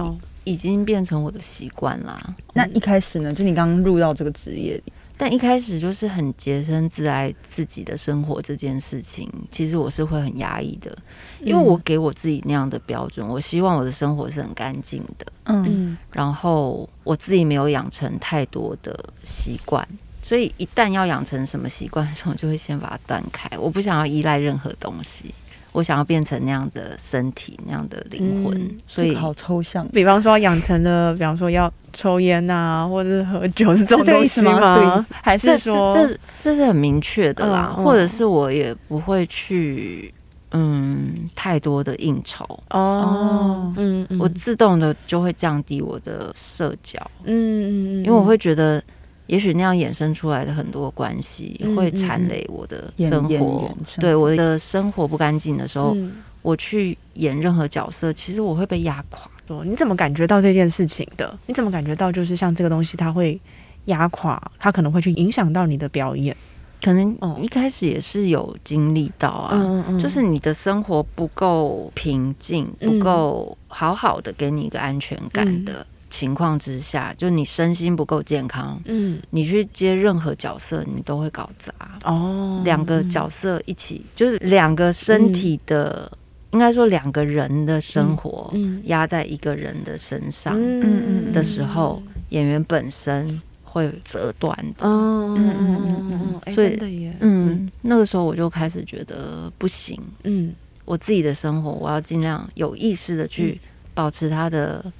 已经变成我的习惯啦。那一开始呢？就你刚刚入到这个职业里，但一开始就是很洁身自爱自己的生活这件事情，其实我是会很压抑的，因为我给我自己那样的标准，我希望我的生活是很干净的。嗯，然后我自己没有养成太多的习惯，所以一旦要养成什么习惯，*laughs* 我就会先把它断开。我不想要依赖任何东西。我想要变成那样的身体，那样的灵魂，嗯、所以好抽象。比方说，养成了，比方说要抽烟啊，或者是喝酒 *laughs* 是这种东西吗？是还是说这这，这是很明确的啦？或者是我也不会去嗯太多的应酬哦，嗯，嗯我自动的就会降低我的社交，嗯嗯嗯，因为我会觉得。也许那样衍生出来的很多关系会缠累我的生活，对我的生活不干净的时候，嗯、我去演任何角色，其实我会被压垮。你怎么感觉到这件事情的？你怎么感觉到就是像这个东西，它会压垮，它可能会去影响到你的表演？可能一开始也是有经历到啊，嗯嗯、就是你的生活不够平静，不够好好的给你一个安全感的。嗯情况之下，就你身心不够健康，嗯，你去接任何角色，你都会搞砸。哦。两个角色一起，就是两个身体的，嗯、应该说两个人的生活，压在一个人的身上，嗯嗯的时候，嗯、演员本身会折断的，嗯嗯嗯嗯，所以嗯，那个时候我就开始觉得不行，嗯，我自己的生活，我要尽量有意识的去保持它的。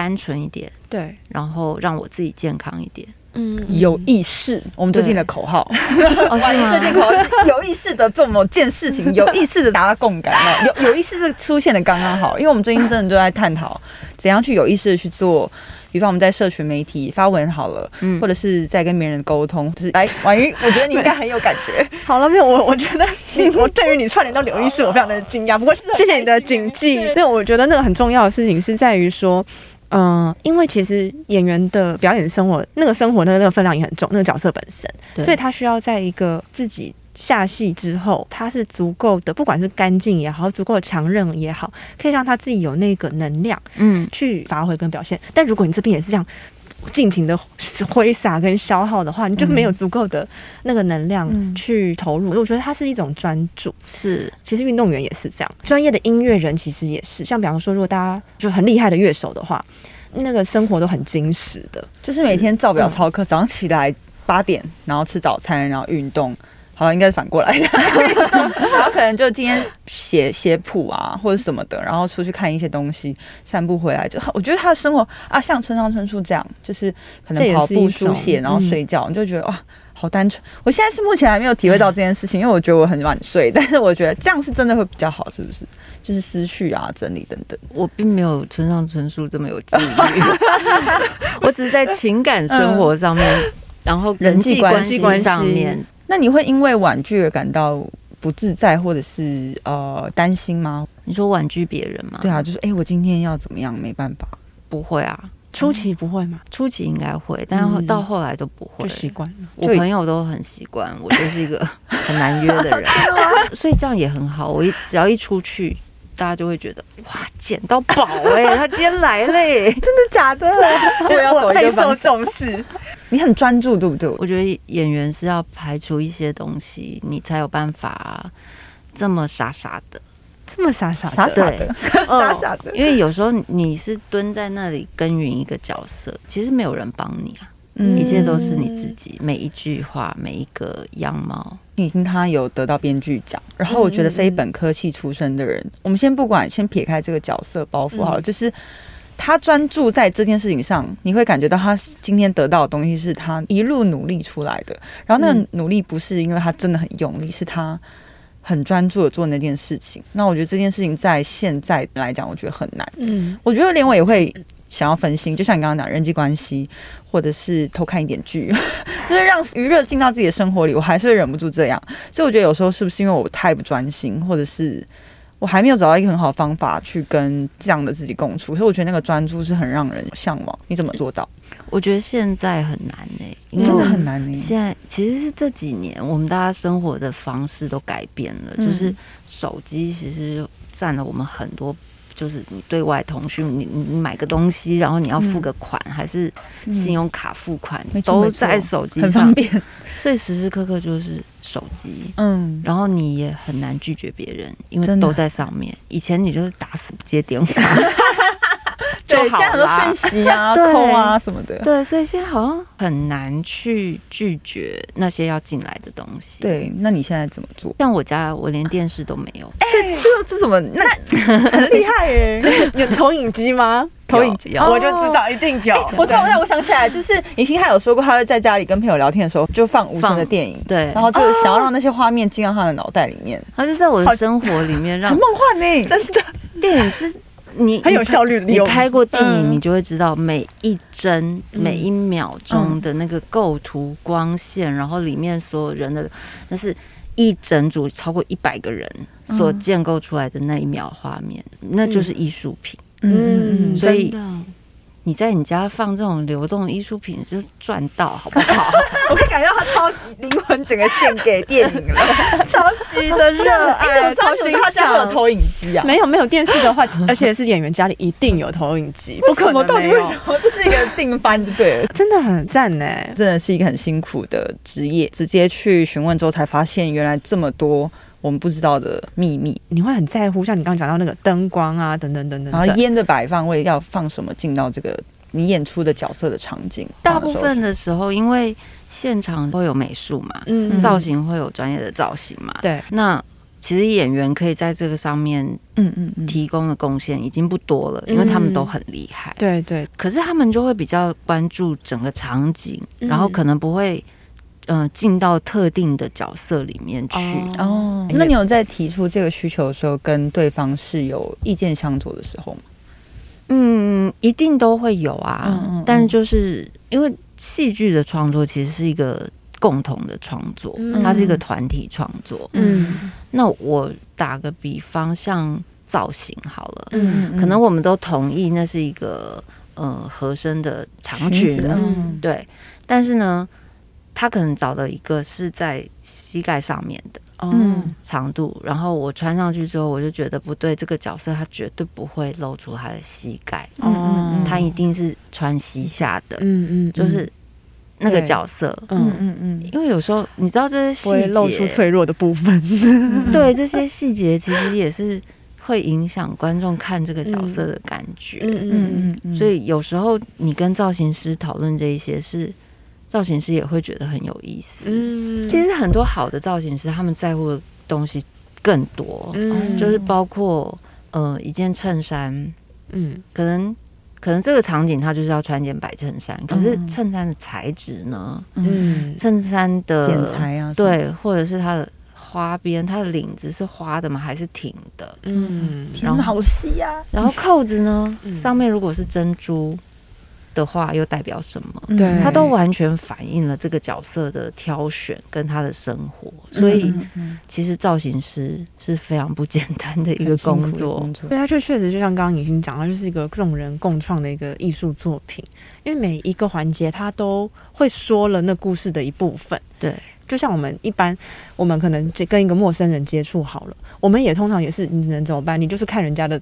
单纯一点，对，然后让我自己健康一点。嗯，有意识，我们最近的口号。哦，是吗？最近口号是有意识的做某件事情，*laughs* 有意识的达到共感。有有意识是出现的刚刚好，因为我们最近真的都在探讨怎样去有意识的去做。比方我们在社群媒体发文好了，嗯，或者是在跟别人沟通，就是来婉瑜，*laughs* 我觉得你应该很有感觉。好了，没有我，我觉得你，我对于你串联到刘意识，我非常的惊讶。不过谢谢你的谨记，因为我觉得那个很重要的事情是在于说。嗯、呃，因为其实演员的表演生活，那个生活的那个分量也很重，那个角色本身，所以他需要在一个自己下戏之后，他是足够的，不管是干净也好，足够的强韧也好，可以让他自己有那个能量，嗯，去发挥跟表现。嗯、但如果你这边也是这样。尽情的挥洒跟消耗的话，你就没有足够的那个能量去投入。嗯、我觉得它是一种专注。是，其实运动员也是这样，专业的音乐人其实也是。像比方说，如果大家就很厉害的乐手的话，那个生活都很精实的，就是每天照表操课，嗯、早上起来八点，然后吃早餐，然后运动。好，应该是反过来的，*laughs* 然后可能就今天写写谱啊，或者什么的，然后出去看一些东西，散步回来就好。我觉得他的生活啊，像村上春树这样，就是可能跑步、书写，然后睡觉，你就觉得哇，好单纯。我现在是目前还没有体会到这件事情，因为我觉得我很晚睡，但是我觉得这样是真的会比较好，是不是？*laughs* 就是思绪啊、整理等等。我并没有村上春树这么有纪律，*laughs* 我只是在情感生活上面，嗯、然后人际关系上面。那你会因为婉拒而感到不自在，或者是呃担心吗？你说婉拒别人吗？对啊，就是哎、欸，我今天要怎么样？没办法，不会啊，初期不会吗？初期应该会，但是到后来都不会，就习惯了。我朋友都很习惯，我就是一个 *laughs* 很难约的人，*laughs* 所以这样也很好。我一只要一出去。大家就会觉得哇，捡到宝哎、欸！他今天来嘞，*laughs* 真的假的？我要走一个备受重视。你很专注，对不对？我觉得演员是要排除一些东西，你才有办法这么傻傻的，这么傻傻傻傻的，*laughs* 傻傻的。因为有时候你是蹲在那里耕耘一个角色，其实没有人帮你啊。一切都是你自己，每一句话，每一个样貌。你听他有得到编剧奖，然后我觉得非本科系出身的人，我们先不管，先撇开这个角色包袱好了，就是他专注在这件事情上，你会感觉到他今天得到的东西是他一路努力出来的。然后那个努力不是因为他真的很用力，是他很专注的做那件事情。那我觉得这件事情在现在来讲，我觉得很难。嗯，我觉得连我也会。想要分心，就像你刚刚讲人际关系，或者是偷看一点剧，*laughs* 就是让娱乐进到自己的生活里，我还是会忍不住这样。所以我觉得有时候是不是因为我太不专心，或者是我还没有找到一个很好的方法去跟这样的自己共处？所以我觉得那个专注是很让人向往。你怎么做到？我觉得现在很难呢、欸，真的很难呢、欸。现在其实是这几年我们大家生活的方式都改变了，嗯、就是手机其实占了我们很多。就是你对外通讯，你你买个东西，然后你要付个款，嗯、还是信用卡付款，嗯、都在手机上，很方便。所以时时刻刻就是手机，嗯，然后你也很难拒绝别人，因为都在上面。以前你就是打死不接电话。*laughs* 就好了。现在很多讯息啊、*laughs* 扣啊什么的。对，所以现在好像很难去拒绝那些要进来的东西。对，那你现在怎么做？像我家，我连电视都没有。哎，这这怎么那 *laughs* 很厉害耶？*laughs* 有投影机吗？投影机，我就知道一定有。我知道，我让我想起来，就是尹星他有说过，他会在家里跟朋友聊天的时候就放无声的电影，对，然后就是想要让那些画面进到他的脑袋里面。他就在我的生活里面让很梦幻呢，真的。电影是你很有效率，你拍过电影，你就会知道每一帧、每一秒钟的那个构图、光线，然后里面所有人的，那是一整组超过一百个人所建构出来的那一秒画面，那就是艺术品。嗯，所以你在你家放这种流动艺术品，就赚到，好不好？*laughs* 我可以感觉到他超级灵魂，整个献给电影了，*laughs* 超级的热爱。*laughs* 超欣赏。他家有投影机啊？没有，没有电视的话，而且是演员家里一定有投影机，不可能到底为什么？这是一个定番，就对了。真的很赞呢，真的是一个很辛苦的职业。直接去询问之后，才发现原来这么多。我们不知道的秘密，你会很在乎，像你刚刚讲到那个灯光啊，等等等等，然后烟的摆放位要放什么进到这个你演出的角色的场景。大部分的时候，因为现场会有美术嘛，嗯，造型会有专业的造型嘛，对。那其实演员可以在这个上面，嗯嗯，提供的贡献已经不多了，因为他们都很厉害，对对。可是他们就会比较关注整个场景，然后可能不会。嗯，进到特定的角色里面去哦。那你有在提出这个需求的时候，跟对方是有意见相左的时候吗？嗯，一定都会有啊。嗯嗯嗯，但就是因为戏剧的创作其实是一个共同的创作，嗯、它是一个团体创作。嗯，那我打个比方，像造型好了，嗯，嗯，可能我们都同意那是一个呃合身的长裙，嗯，对。但是呢，他可能找的一个是在膝盖上面的，嗯，长度，然后我穿上去之后，我就觉得不对，这个角色他绝对不会露出他的膝盖，哦，他一定是穿膝下的，嗯嗯，就是那个角色，嗯嗯嗯，因为有时候你知道这些细节露出脆弱的部分，*laughs* 对，这些细节其实也是会影响观众看这个角色的感觉，嗯嗯嗯，所以有时候你跟造型师讨论这一些是。造型师也会觉得很有意思。嗯，其实很多好的造型师，他们在乎的东西更多。嗯，就是包括呃一件衬衫，嗯，可能可能这个场景他就是要穿件白衬衫，可是衬衫的材质呢？嗯，衬衫的剪裁啊，对，或者是它的花边，它的领子是花的吗？还是挺的？嗯，然后，好细呀！然后扣子呢？上面如果是珍珠。的话又代表什么？对，他都完全反映了这个角色的挑选跟他的生活，所以其实造型师是非常不简单的一个工作。对，他就确实就像刚刚已经讲了，就是一个众人共创的一个艺术作品，因为每一个环节他都会说了那故事的一部分。对，就像我们一般，我们可能跟一个陌生人接触好了，我们也通常也是，你能怎么办？你就是看人家的。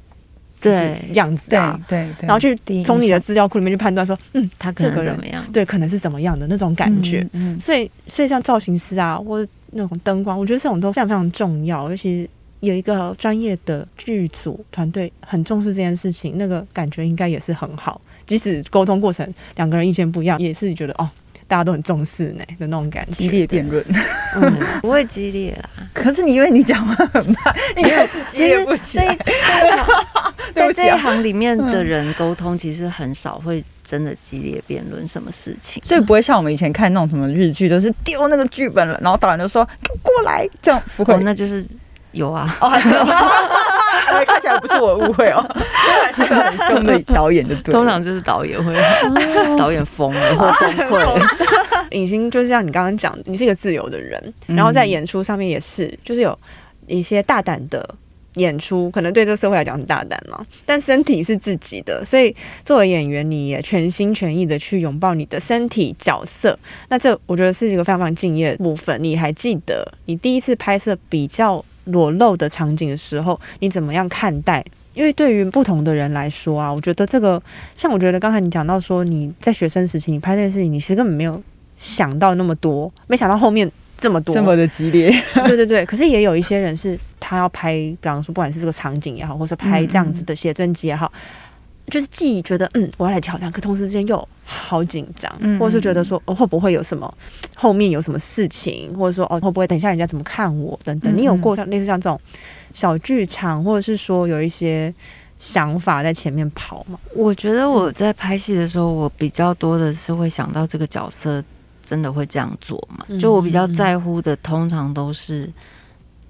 对样子啊，对对，然后去从你的资料库里面去判断说，嗯，他可能怎么样？对，可能是怎么样的那种感觉。嗯，所以所以像造型师啊，或者那种灯光，我觉得这种都非常非常重要。尤其有一个专业的剧组团队很重视这件事情，那个感觉应该也是很好。即使沟通过程两个人意见不一样，也是觉得哦。大家都很重视呢的那种感觉，激烈辩论，嗯，不会激烈啦。可是你因为你讲话很慢，因为 *laughs* 激烈不起来。*laughs* 在这一行里面的人沟通，其实很少会真的激烈辩论什么事情，所以不会像我们以前看那种什么日剧，都是丢那个剧本了，然后导演就说过来，这样不会，哦，那就是有啊。*laughs* 看起来不是我误会哦，*laughs* 还是个很凶的导演，就对。通常就是导演会，*laughs* 导演疯了或崩溃。*laughs* 影星就是像你刚刚讲，你是一个自由的人，然后在演出上面也是，就是有一些大胆的演出，可能对这个社会来讲很大胆嘛。但身体是自己的，所以作为演员，你也全心全意的去拥抱你的身体角色。那这我觉得是一个非常非常敬业的部分。你还记得你第一次拍摄比较裸露的场景的时候，你怎么样看待？因为对于不同的人来说啊，我觉得这个像我觉得刚才你讲到说你在学生时期你拍这件事情，你其实根本没有想到那么多，没想到后面这么多这么的激烈。对对对，可是也有一些人是他要拍，比方说不管是这个场景也好，或者拍这样子的写真集也好，就是既觉得嗯我要来挑战，可同时之间又好紧张，或者是觉得说哦会不会有什么后面有什么事情，或者说哦会不会等一下人家怎么看我等等。你有过像类似像这种小剧场，或者是说有一些想法在前面跑吗？我觉得我在拍戏的时候，我比较多的是会想到这个角色真的会这样做嘛？就我比较在乎的，通常都是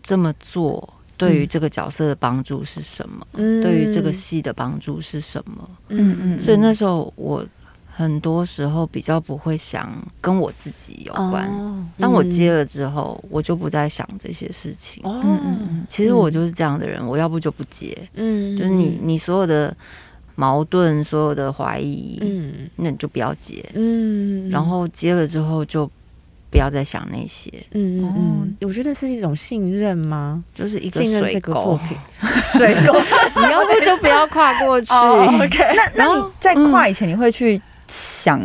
这么做。对于这个角色的帮助是什么？嗯，对于这个戏的帮助是什么？嗯嗯，所以那时候我很多时候比较不会想跟我自己有关。当我接了之后，我就不再想这些事情。嗯嗯嗯，其实我就是这样的人，我要不就不接。嗯，就是你你所有的矛盾，所有的怀疑，嗯，那你就不要接。嗯，然后接了之后就。不要再想那些，嗯嗯嗯，我觉得是一种信任吗？就是一个信任这个作品，*laughs* 水沟，你要不就不要跨过去。OK，*laughs* 那那你在跨以前，你会去想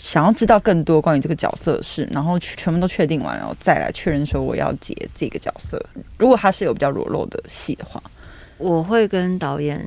想要知道更多关于这个角色的事，然后全部都确定完，然后再来确认说我要接这个角色。如果他是有比较裸露的戏的话，我会跟导演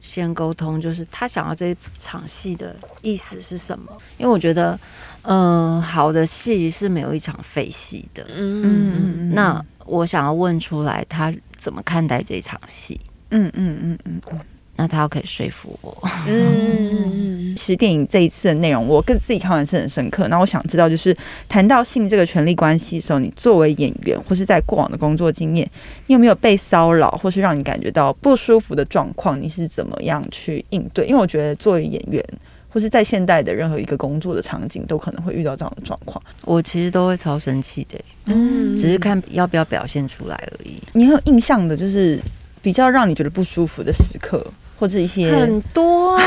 先沟通，就是他想要这场戏的意思是什么？因为我觉得。嗯，好的戏是没有一场废戏的。嗯嗯嗯，那我想要问出来，他怎么看待这场戏？嗯嗯嗯嗯嗯，那他要可以说服我。嗯嗯嗯，其实电影这一次的内容，我跟自己看完是很深刻。那我想知道，就是谈到性这个权力关系的时候，你作为演员，或是在过往的工作经验，你有没有被骚扰，或是让你感觉到不舒服的状况？你是怎么样去应对？因为我觉得作为演员。或是在现代的任何一个工作的场景，都可能会遇到这样的状况。我其实都会超生气的，嗯，只是看要不要表现出来而已。你很有印象的，就是比较让你觉得不舒服的时刻，或者一些很多啊，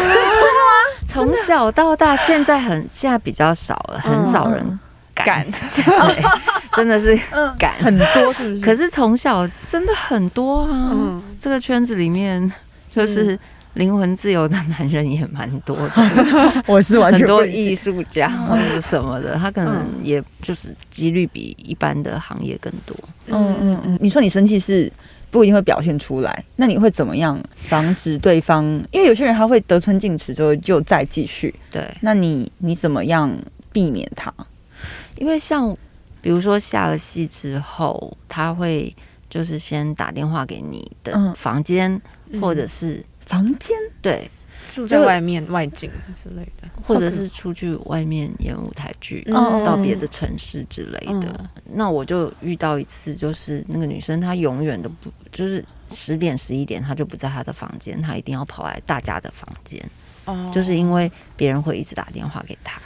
*laughs* 从小到大，现在很现在比较少了，很少人敢，*laughs* 真的是敢很多，是不是？可是从小真的很多啊，这个圈子里面就是。灵魂自由的男人也蛮多的，*laughs* 我是完全很多艺术家或者什么的，他可能也就是几率比一般的行业更多。嗯嗯嗯，你说你生气是不一定会表现出来，那你会怎么样防止对方？因为有些人他会得寸进尺之后就再继续。对，那你你怎么样避免他？因为像比如说下了戏之后，他会就是先打电话给你的房间，或者是。房间？对，住在外面外景之类的，或者是出去外面演舞台剧，到别的城市之类的。嗯、那我就遇到一次，就是那个女生她永远都不，就是十点十一点她就不在她的房间，她一定要跑来大家的房间，哦，就是因为别人会一直打电话给她。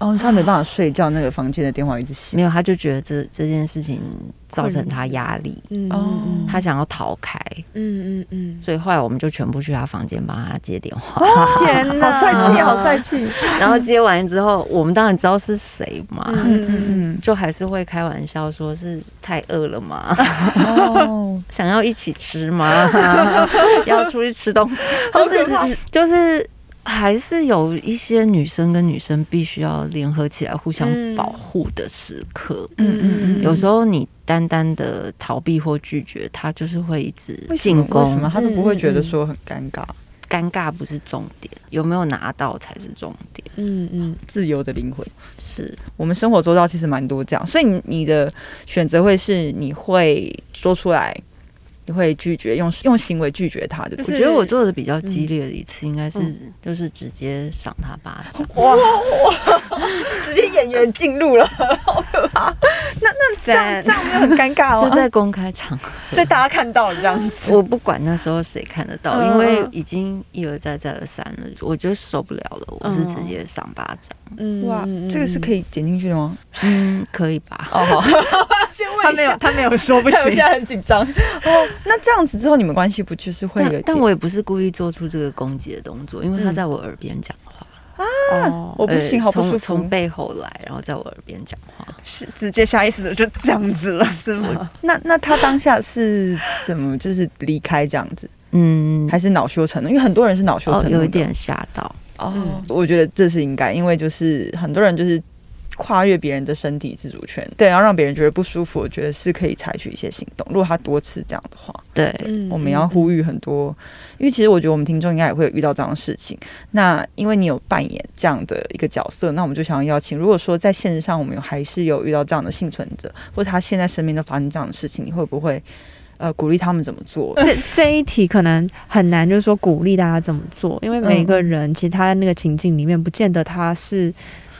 哦，他没办法睡觉，那个房间的电话一直响。没有，他就觉得这这件事情造成他压力，嗯，他想要逃开，嗯嗯嗯，所以后来我们就全部去他房间帮他接电话。天哪，好帅气，好帅气！*laughs* 然后接完之后，我们当然知道是谁嘛，嗯嗯嗯，就还是会开玩笑说是太饿了嘛，哦，*laughs* 想要一起吃吗？*laughs* 要出去吃东西，就是就是。还是有一些女生跟女生必须要联合起来互相保护的时刻。嗯嗯嗯，有时候你单单的逃避或拒绝，他就是会一直进攻。为什么他都不会觉得说很尴尬？尴尬不是重点，有没有拿到才是重点。嗯嗯，自由的灵魂是我们生活周遭其实蛮多这样，所以你你的选择会是你会说出来。会拒绝用用行为拒绝他的，我觉得我做的比较激烈的一次，应该是就是直接赏他巴掌。哇哇！直接演员进入了，好可怕。那那这样这样没有很尴尬吗？*laughs* 就在公开场合，被大家看到这样子。我不管那时候谁看得到，因为已经一而再再而三了，我觉得受不了了。我是直接赏巴掌。嗯哇，这个是可以剪进去的吗？嗯，可以吧。哦好，*laughs* 先问他没有，他没有说不行，现在很紧张。哦。*laughs* 那这样子之后，你们关系不就是会有？但我也不是故意做出这个攻击的动作，因为他在我耳边讲话啊，我不行，好不舒服。从背后来，然后在我耳边讲话，是直接下意识的就这样子了，是吗？那那他当下是怎么就是离开这样子？嗯，还是恼羞成怒？因为很多人是恼羞成怒，有一点吓到。哦，我觉得这是应该，因为就是很多人就是。跨越别人的身体自主权，对，然后让别人觉得不舒服，我觉得是可以采取一些行动。如果他多次这样的话，对，对我们要呼吁很多，因为其实我觉得我们听众应该也会有遇到这样的事情。那因为你有扮演这样的一个角色，那我们就想要邀请，如果说在现实上我们有还是有遇到这样的幸存者，或者他现在身边都发生这样的事情，你会不会？呃，鼓励他们怎么做？这这一题可能很难，就是说鼓励大家怎么做，因为每个人其实他在那个情境里面，不见得他是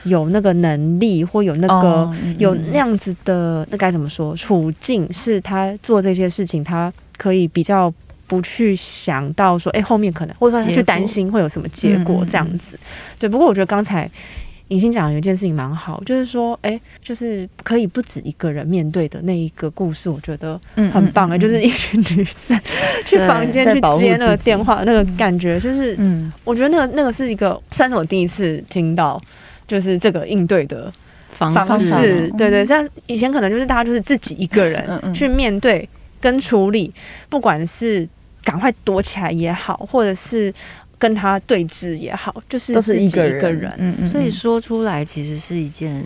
有那个能力，或有那个、有那样子的，那该怎么说？处境是他做这些事情，他可以比较不去想到说，哎，后面可能或者说他去担心会有什么结果这样子。对，不过我觉得刚才。尹欣讲有一件事情蛮好，就是说，哎、欸，就是可以不止一个人面对的那一个故事，我觉得很棒啊、欸。嗯嗯嗯、就是一群女生 *laughs* 去房间去接那个电话，那个感觉就是，嗯，我觉得那个那个是一个算是我第一次听到，就是这个应对的方式。方式对，对对，像以前可能就是大家就是自己一个人去面对跟处理，不管是赶快躲起来也好，或者是。跟他对峙也好，就是都是一个人，嗯嗯，所以说出来其实是一件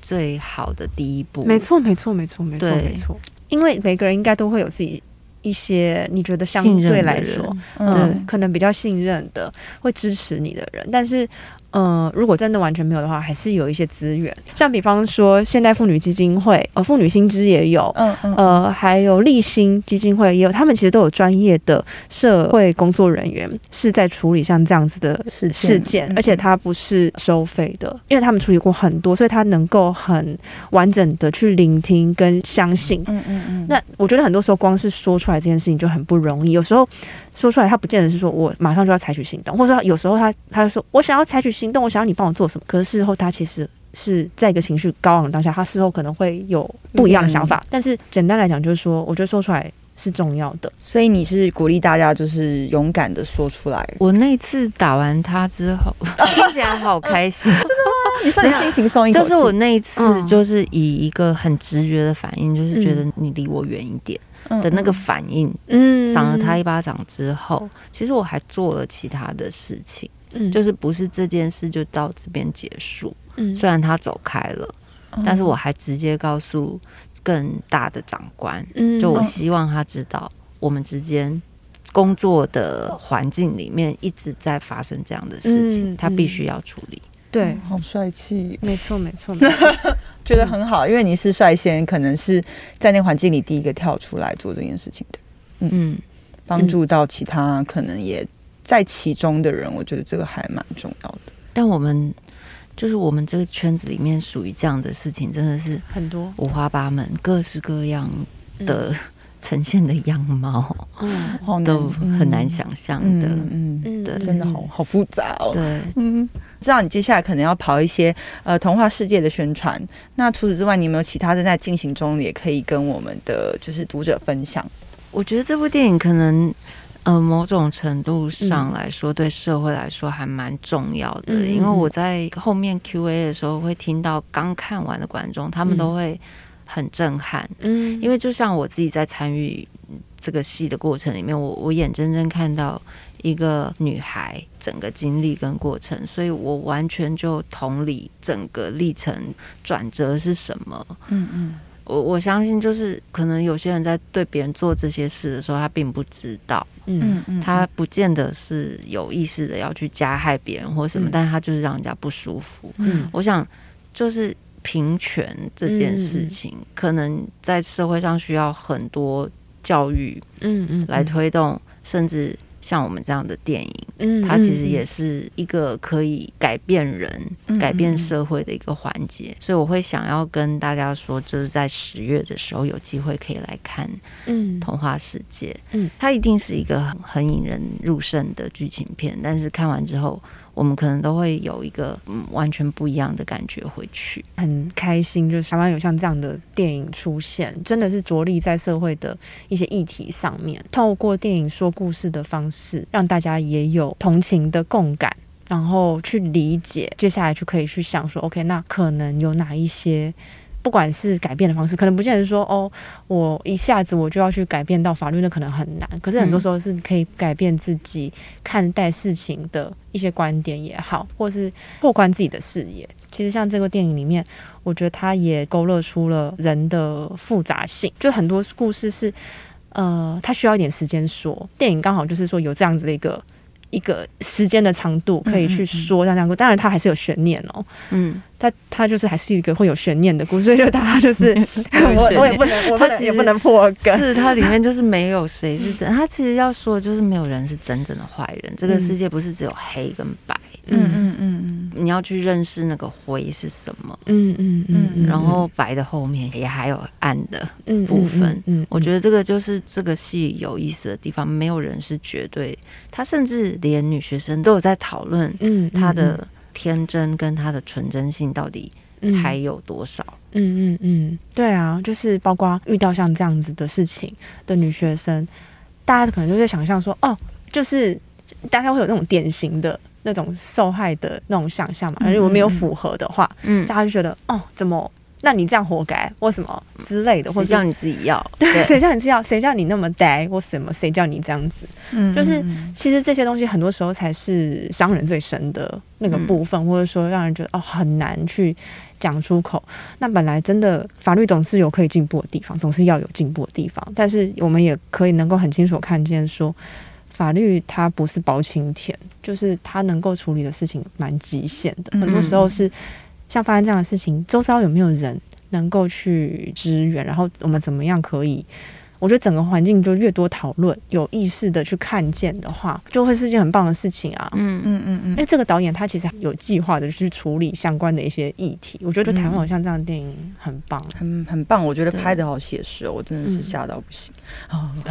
最好的第一步。没错，没错，没错，没错，没错。因为每个人应该都会有自己一些你觉得相对来说，嗯，可能比较信任的，会支持你的人，但是。嗯、呃，如果真的完全没有的话，还是有一些资源，像比方说现代妇女基金会，呃，妇女新知也有，嗯嗯，呃，还有立新基金会也有，他们其实都有专业的社会工作人员是在处理像这样子的事件，事件，而且他不是收费的，因为他们处理过很多，所以他能够很完整的去聆听跟相信，嗯嗯嗯。那我觉得很多时候光是说出来这件事情就很不容易，有时候说出来他不见得是说我马上就要采取行动，或者说有时候他他就说我想要采取行动。我想要你帮我做什么？可是事后他其实是在一个情绪高昂的当下，他事后可能会有不一样的想法。但是简单来讲，就是说，我觉得说出来是重要的。所以你是鼓励大家，就是勇敢的说出来。我那次打完他之后，*laughs* 听起来好开心，真的吗？你说你心情松一口气。就是我那一次，就是以一个很直觉的反应，就是觉得你离我远一点的那个反应。嗯，赏了他一巴掌之后，其实我还做了其他的事情。嗯，就是不是这件事就到这边结束。嗯，虽然他走开了，嗯，但是我还直接告诉更大的长官，嗯，就我希望他知道，我们之间工作的环境里面一直在发生这样的事情，嗯，他必须要处理。对，嗯，好帅气，没错，没错，没错，*laughs* 觉得很好，因为你是率先，可能是在那环境里第一个跳出来做这件事情的。嗯，帮助到其他可能也。在其中的人，我觉得这个还蛮重要的。但我们就是我们这个圈子里面属于这样的事情，真的是很多五花八门、各式各样的呈现的样貌，嗯，都很难想象的。嗯嗯，对，真的好好复杂哦。对，嗯，知道你接下来可能要跑一些呃童话世界的宣传。那除此之外，你有没有其他正在进行中，也可以跟我们的就是读者分享？我觉得这部电影可能。呃，某种程度上来说，对社会来说还蛮重要的。嗯，因为我在后面 Q&A 的时候，会听到刚看完的观众，他们都会很震撼。嗯，因为就像我自己在参与这个戏的过程里面，我我眼睁睁看到一个女孩整个经历跟过程，所以我完全就同理整个历程转折是什么。嗯嗯。我我相信，就是可能有些人在对别人做这些事的时候，他并不知道，嗯嗯，他不见得是有意识的要去加害别人或什么，嗯、但是他就是让人家不舒服。嗯，我想就是平权这件事情，嗯、可能在社会上需要很多教育，嗯嗯，来推动，甚至。像我们这样的电影，嗯，它其实也是一个可以改变人、嗯、改变社会的一个环节，所以我会想要跟大家说，就是在十月的时候有机会可以来看《嗯。童话世界》，嗯，它一定是一个很很引人入胜的剧情片，但是看完之后。我们可能都会有一个嗯完全不一样的感觉回去，很开心，就是台湾有像这样的电影出现，真的是着力在社会的一些议题上面，透过电影说故事的方式，让大家也有同情的共感，然后去理解，接下来就可以去想说，OK，那可能有哪一些不管是改变的方式，可能不见得说哦，我一下子我就要去改变到法律，那可能很难。可是很多时候是可以改变自己看待事情的一些观点也好，或是拓宽自己的视野。其实像这个电影里面，我觉得它也勾勒出了人的复杂性，就很多故事是，呃，它需要一点时间说。电影刚好就是说有这样子的一个。一个时间的长度可以去说像这样子，当然它还是有悬念哦。嗯，它它就是还是一个会有悬念的故事，所以就大家就是 *laughs* 我我也不能，我也不能破梗。是它里面就是没有谁是真，它其实要说的就是没有人是真正的坏人。这个世界不是只有黑跟白。嗯嗯嗯嗯，你要去认识那个灰是什么。嗯嗯嗯，然后白的后面也还有暗的部分。嗯，我觉得这个就是这个戏有意思的地方，没有人是绝对。他甚至连女学生都有在讨论，嗯，她的天真跟她的纯真性到底还有多少？嗯嗯嗯，对啊，就是包括遇到像这样子的事情的女学生，大家可能就在想象说，哦，就是大家会有那种典型的。那种受害的那种想象嘛，而如果没有符合的话，嗯，大家就觉得哦，怎么？那你这样活该，或什么之类的，或者叫你自己要？对，谁叫你自己要？谁叫你那么呆？或什么？谁叫你这样子？嗯，就是其实这些东西很多时候才是伤人最深的那个部分，嗯、或者说让人觉得哦很难去讲出口。那本来真的法律总是有可以进步的地方，总是要有进步的地方，但是我们也可以能够很清楚看见说。法律它不是包青天，就是他能够处理的事情蛮极限的。很多时候是像发生这样的事情，周遭有没有人能够去支援？然后我们怎么样可以？我觉得整个环境就越多讨论，有意识的去看见的话，就会是件很棒的事情啊！嗯嗯嗯嗯。因为这个导演他其实有计划的去处理相关的一些议题，我觉得台湾好像这样的电影很棒，很很棒。我觉得拍的好写实哦，我真的是吓到不行。*laughs*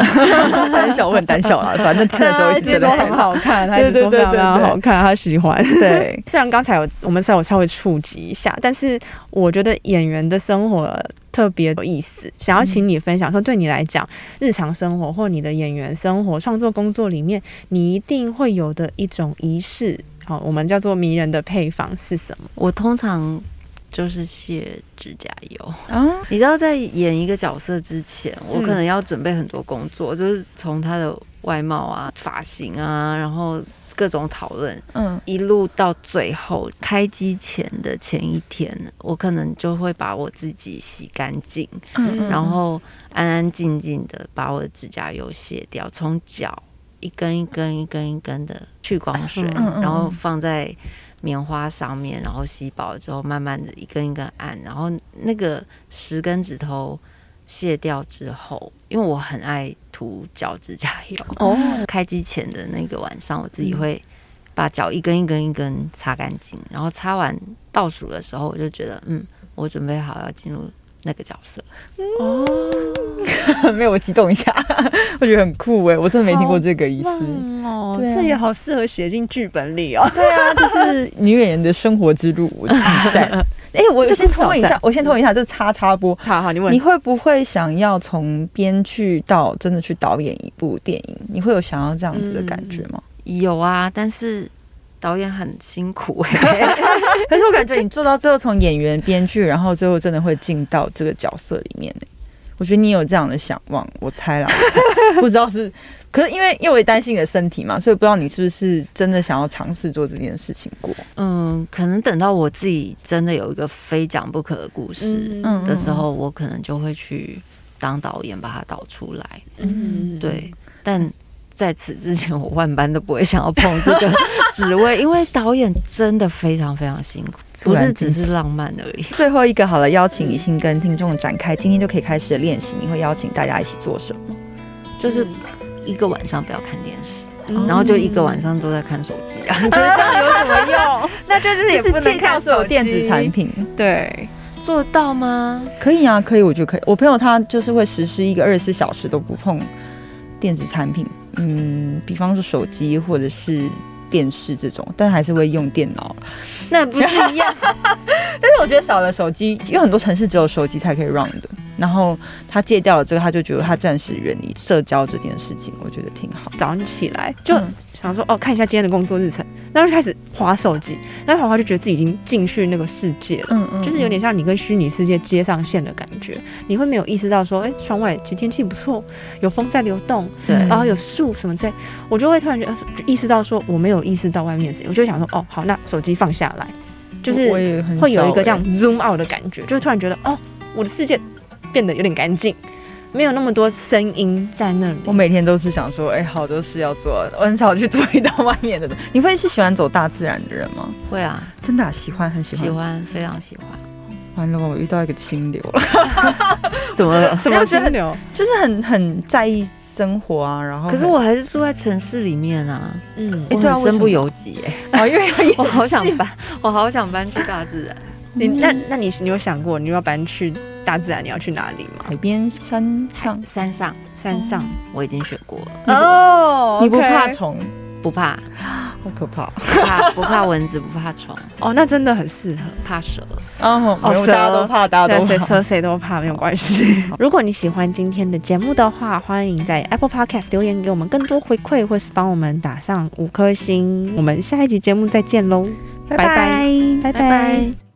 胆小，我很胆小啊，反正看的时候一直觉得很好看，*laughs* 他一直说非常非常好看，他喜欢。对，*laughs* 虽然刚才有我们稍微稍微触及一下，但是我觉得演员的生活。特别有意思，想要请你分享说，对你来讲，日常生活或你的演员生活、创作工作里面，你一定会有的一种仪式，好，我们叫做迷人的配方是什么？我通常就是卸指甲油啊。你知道，在演一个角色之前，我可能要准备很多工作，就是从他的外貌啊、发型啊，然后。各种讨论，嗯，一路到最后开机前的前一天，我可能就会把我自己洗干净，嗯，然后安安静静的把我的指甲油卸掉，从脚一根一根一根一根的去光水，然后放在棉花上面，然后吸饱之后，慢慢的一根一根按，然后那个十根指头。卸掉之后，因为我很爱涂脚指甲油。哦，*laughs* 开机前的那个晚上，我自己会把脚一根一根一根擦干净，然后擦完倒数的时候，我就觉得，嗯，我准备好要进入那个角色。哦，*laughs* 没有，我激动一下，*laughs* 我觉得很酷哎，我真的没听过这个仪式哦，这也好适合写进剧本里哦。对啊，就是女演员的生活之路，我在。哎、欸，我先偷问一下，我先偷问一下，这插插播。好好，你问。你会不会想要从编剧到真的去导演一部电影？你会有想要这样子的感觉吗？嗯、有啊，但是导演很辛苦哎、欸。*laughs* *laughs* 可是我感觉你做到最后，从演员、编剧，然后最后真的会进到这个角色里面。我觉得你有这样的想望，我猜啦，我不知道是。可是因为因为我也担心你的身体嘛，所以不知道你是不是真的想要尝试做这件事情过。嗯，可能等到我自己真的有一个非讲不可的故事的时候，我可能就会去当导演把它导出来。嗯，对。但在此之前，我万般都不会想要碰这个 *laughs* 职位，因为导演真的非常非常辛苦，不是只是浪漫而已。最后一个好了，邀请李欣跟听众展开，今天就可以开始练习。你会邀请大家一起做什么？就是。一个晚上不要看电视，嗯、然后就一个晚上都在看手机啊？*laughs* 你觉得这样有什么用？*laughs* 那就是也不能看所有电子产品。对，做得到吗？可以啊，可以，我觉得可以。我朋友他就是会实施一个二十四小时都不碰电子产品，嗯，比方说手机或者是电视这种，但还是会用电脑。那不是一样？*laughs* 但是我觉得少了手机，因为很多城市只有手机才可以 run 的。然后他戒掉了这个，他就觉得他暂时远离社交这件事情，我觉得挺好。早上起来就想说，哦，看一下今天的工作日程，然后就开始划手机，然后划划就觉得自己已经进去那个世界了，嗯嗯，就是有点像你跟虚拟世界接上线的感觉。你会没有意识到说，哎，窗外其实天气不错，有风在流动，对，然后有树什么在，我就会突然觉得就意识到说，我没有意识到外面的事情，我就想说，哦，好，那手机放下来，就是会有一个这样 zoom out 的感觉，就会突然觉得，哦，我的世界变得有点干净。没有那么多声音在那里。我每天都是想说，哎、欸，好多事要做，我很少去注意到外面的。你会是喜欢走大自然的人吗？会啊，真的、啊、喜欢，很喜欢，喜欢，非常喜欢。完了，我遇到一个清流 *laughs* 了。怎么了？什么清流？就是很很在意生活啊。然后，可是我还是住在城市里面啊。嗯，我很身不由己哎、欸。*laughs* 因为 *laughs* 我好想搬，我好想搬去大自然。你那那你你有想过你要搬去大自然，你要去哪里吗？海边、山上、山上、山上，我已经学过了。哦，你不怕虫？不怕，*gasps* 好可怕！不怕不怕蚊子，不怕虫。*laughs* 哦，那真的很适合。怕蛇。哦，大家都怕，大家都谁蛇谁都怕，没有关系。*laughs* 如果你喜欢今天的节目的话，欢迎在 Apple Podcast 留言给我们更多回馈，或是帮我们打上五颗星。我们下一集节目再见喽，拜拜，拜拜。